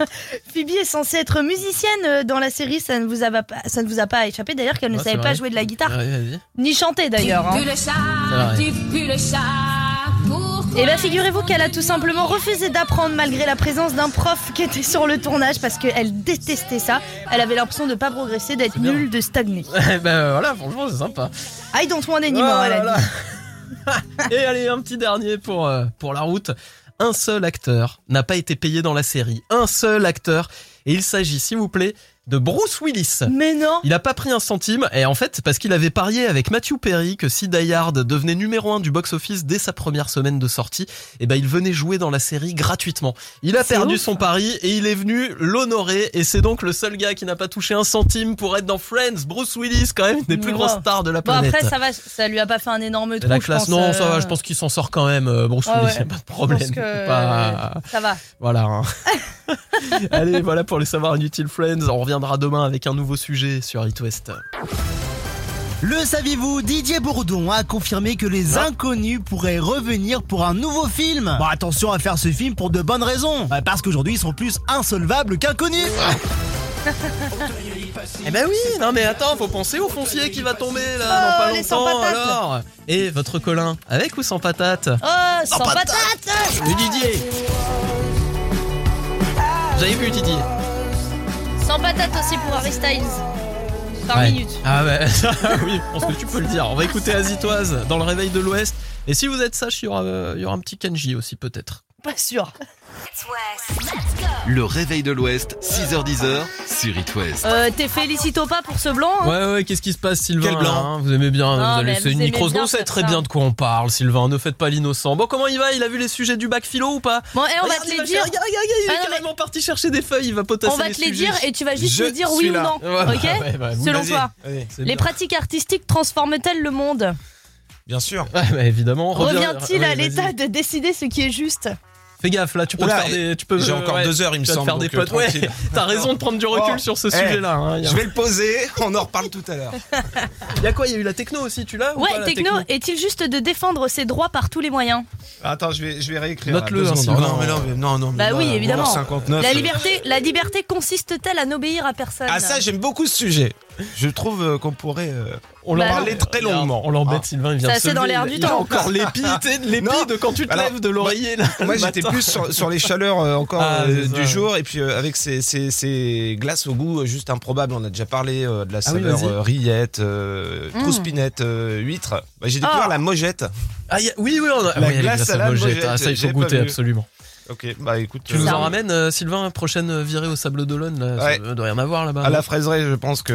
Phoebe est censée être musicienne euh, dans la série, ça ne vous a pas, ça ne vous a pas échappé d'ailleurs qu'elle ne Ouais, savait pas jouer de la guitare, Ouais, ni chanter d'ailleurs. hein. Et bien figurez-vous qu'elle a tout simplement refusé d'apprendre malgré la présence d'un prof qui était sur le tournage parce qu'elle détestait ça. Elle avait l'impression de pas progresser, d'être nulle, de stagner. Eh ben voilà, franchement, c'est sympa. I don't want anymore, Oh elle a dit. Et allez, un petit dernier pour, euh, pour la route. Un seul acteur n'a pas été payé dans la série. Un seul acteur. Et il s'agit, s'il vous plaît, de Bruce Willis. Mais non Il n'a pas pris un centime, et en fait, c'est parce qu'il avait parié avec Matthew Perry que si Die Hard devenait numéro 1 du box-office dès sa première semaine de sortie, eh ben, il venait jouer dans la série gratuitement. Il a perdu ouf. son pari et il est venu l'honorer, et c'est donc le seul gars qui n'a pas touché un centime pour être dans Friends. Bruce Willis, quand même, une des plus Wow. grosses stars de la Bon planète. après ça va, ça lui a pas fait un énorme trou. la je classe, pense, non, euh, ça va, je pense qu'il s'en sort quand même, euh, Bruce Ah Willis, ouais. a pas de je problème. pense que Pas- ça va. Voilà. hein. Allez, voilà pour les savoirs inutiles, Friends. On reviendra demain avec un nouveau sujet sur It West. Le saviez-vous, Didier Bourdon a confirmé que les inconnus pourraient revenir pour un nouveau film. Bon, attention à faire ce film pour de bonnes raisons. Bah, parce qu'aujourd'hui, ils sont plus insolvables qu'inconnus. Eh ben oui, non mais attends, faut penser au foncier qui va tomber là Oh, dans pas sans longtemps alors. Et votre Colin, avec ou sans patate Oh, sans patate. patate Le Didier J'avais vu Didier. Sans patate aussi pour Harry Styles. Par Ouais. minute. Ah ouais, oui, je pense que tu peux le dire. On va écouter Azitoise dans le réveil de l'Ouest. Et si vous êtes sage, il y aura, euh, il y aura un petit Kenji aussi peut-être. Pas sûr. Le réveil de l'Ouest, 6h10 sur It West. Euh, T'es félicito pas pour ce blanc hein Ouais, ouais, qu'est-ce qui se passe, Sylvain Quel blanc là, hein Vous aimez bien, Non, vous allez vous une micro. On sait très ça. bien de quoi on parle, Sylvain. Ne faites pas l'innocent. Bon, comment il va? Il a vu les sujets du bac philo ou pas? Bon, et on va te les dire. regarde, regarde, il est Ah, mais- carrément parti chercher des feuilles. Il va potasser On va les te les sujets. dire et tu vas juste Je nous dire oui ou non. Ouais, ok ouais, ouais, Selon toi. Allez, C'est Les bien. pratiques artistiques transforment-elles le monde? Bien sûr. Ouais, bah, évidemment. Revient-il à l'état de décider ce qui est juste? Fais gaffe, là, tu peux te faire des. Tu peux, j'ai encore ouais, deux heures, il me semble, faire des euh, potes. Ouais, t'as raison de prendre du recul Oh, sur ce eh, sujet-là. hein. Je vais le poser, on en reparle tout à l'heure. Il y a quoi Il y a eu la techno aussi, tu l'as ou Ouais, pas, techno, est-il juste de défendre ses droits par tous les moyens? Attends, je vais, je vais réécrire. Note-le, hein. Sylvain. non, mais non, mais non, non. mais Bah là, oui, évidemment. 11h59, La euh, liberté, la liberté consiste-t-elle à n'obéir à personne? Ah ça, j'aime beaucoup ce sujet. Je trouve euh, qu'on pourrait euh, On Bah en parler très longuement. On l'embête, Ah. Sylvain, il vient C'est de assez se dans l'air il- du il a temps. encore l'épi, de quand tu te Alors, lèves de l'oreiller. là, Moi j'étais plus sur, sur les chaleurs euh, encore Ah, euh, c'est du ça. jour et puis euh, avec ces, ces, ces glaces au goût juste improbable. On a déjà parlé euh, de la Ah oui, saveur vas-y. euh, rillette, euh, Mm. trouspinette, euh, huître. Bah, J'ai découvert Ah. la mojette. Ah, y a- oui, oui, on a. La oui, glace glaces à la mojette, mojette, ah, ça, il faut goûter absolument. Ok, bah écoute, Tu nous Ça en ramènes, euh, Sylvain, prochaine virée au Sable d'Olonne là, Ouais. Ça doit rien avoir là-bas. à non? la fraiserie, je pense que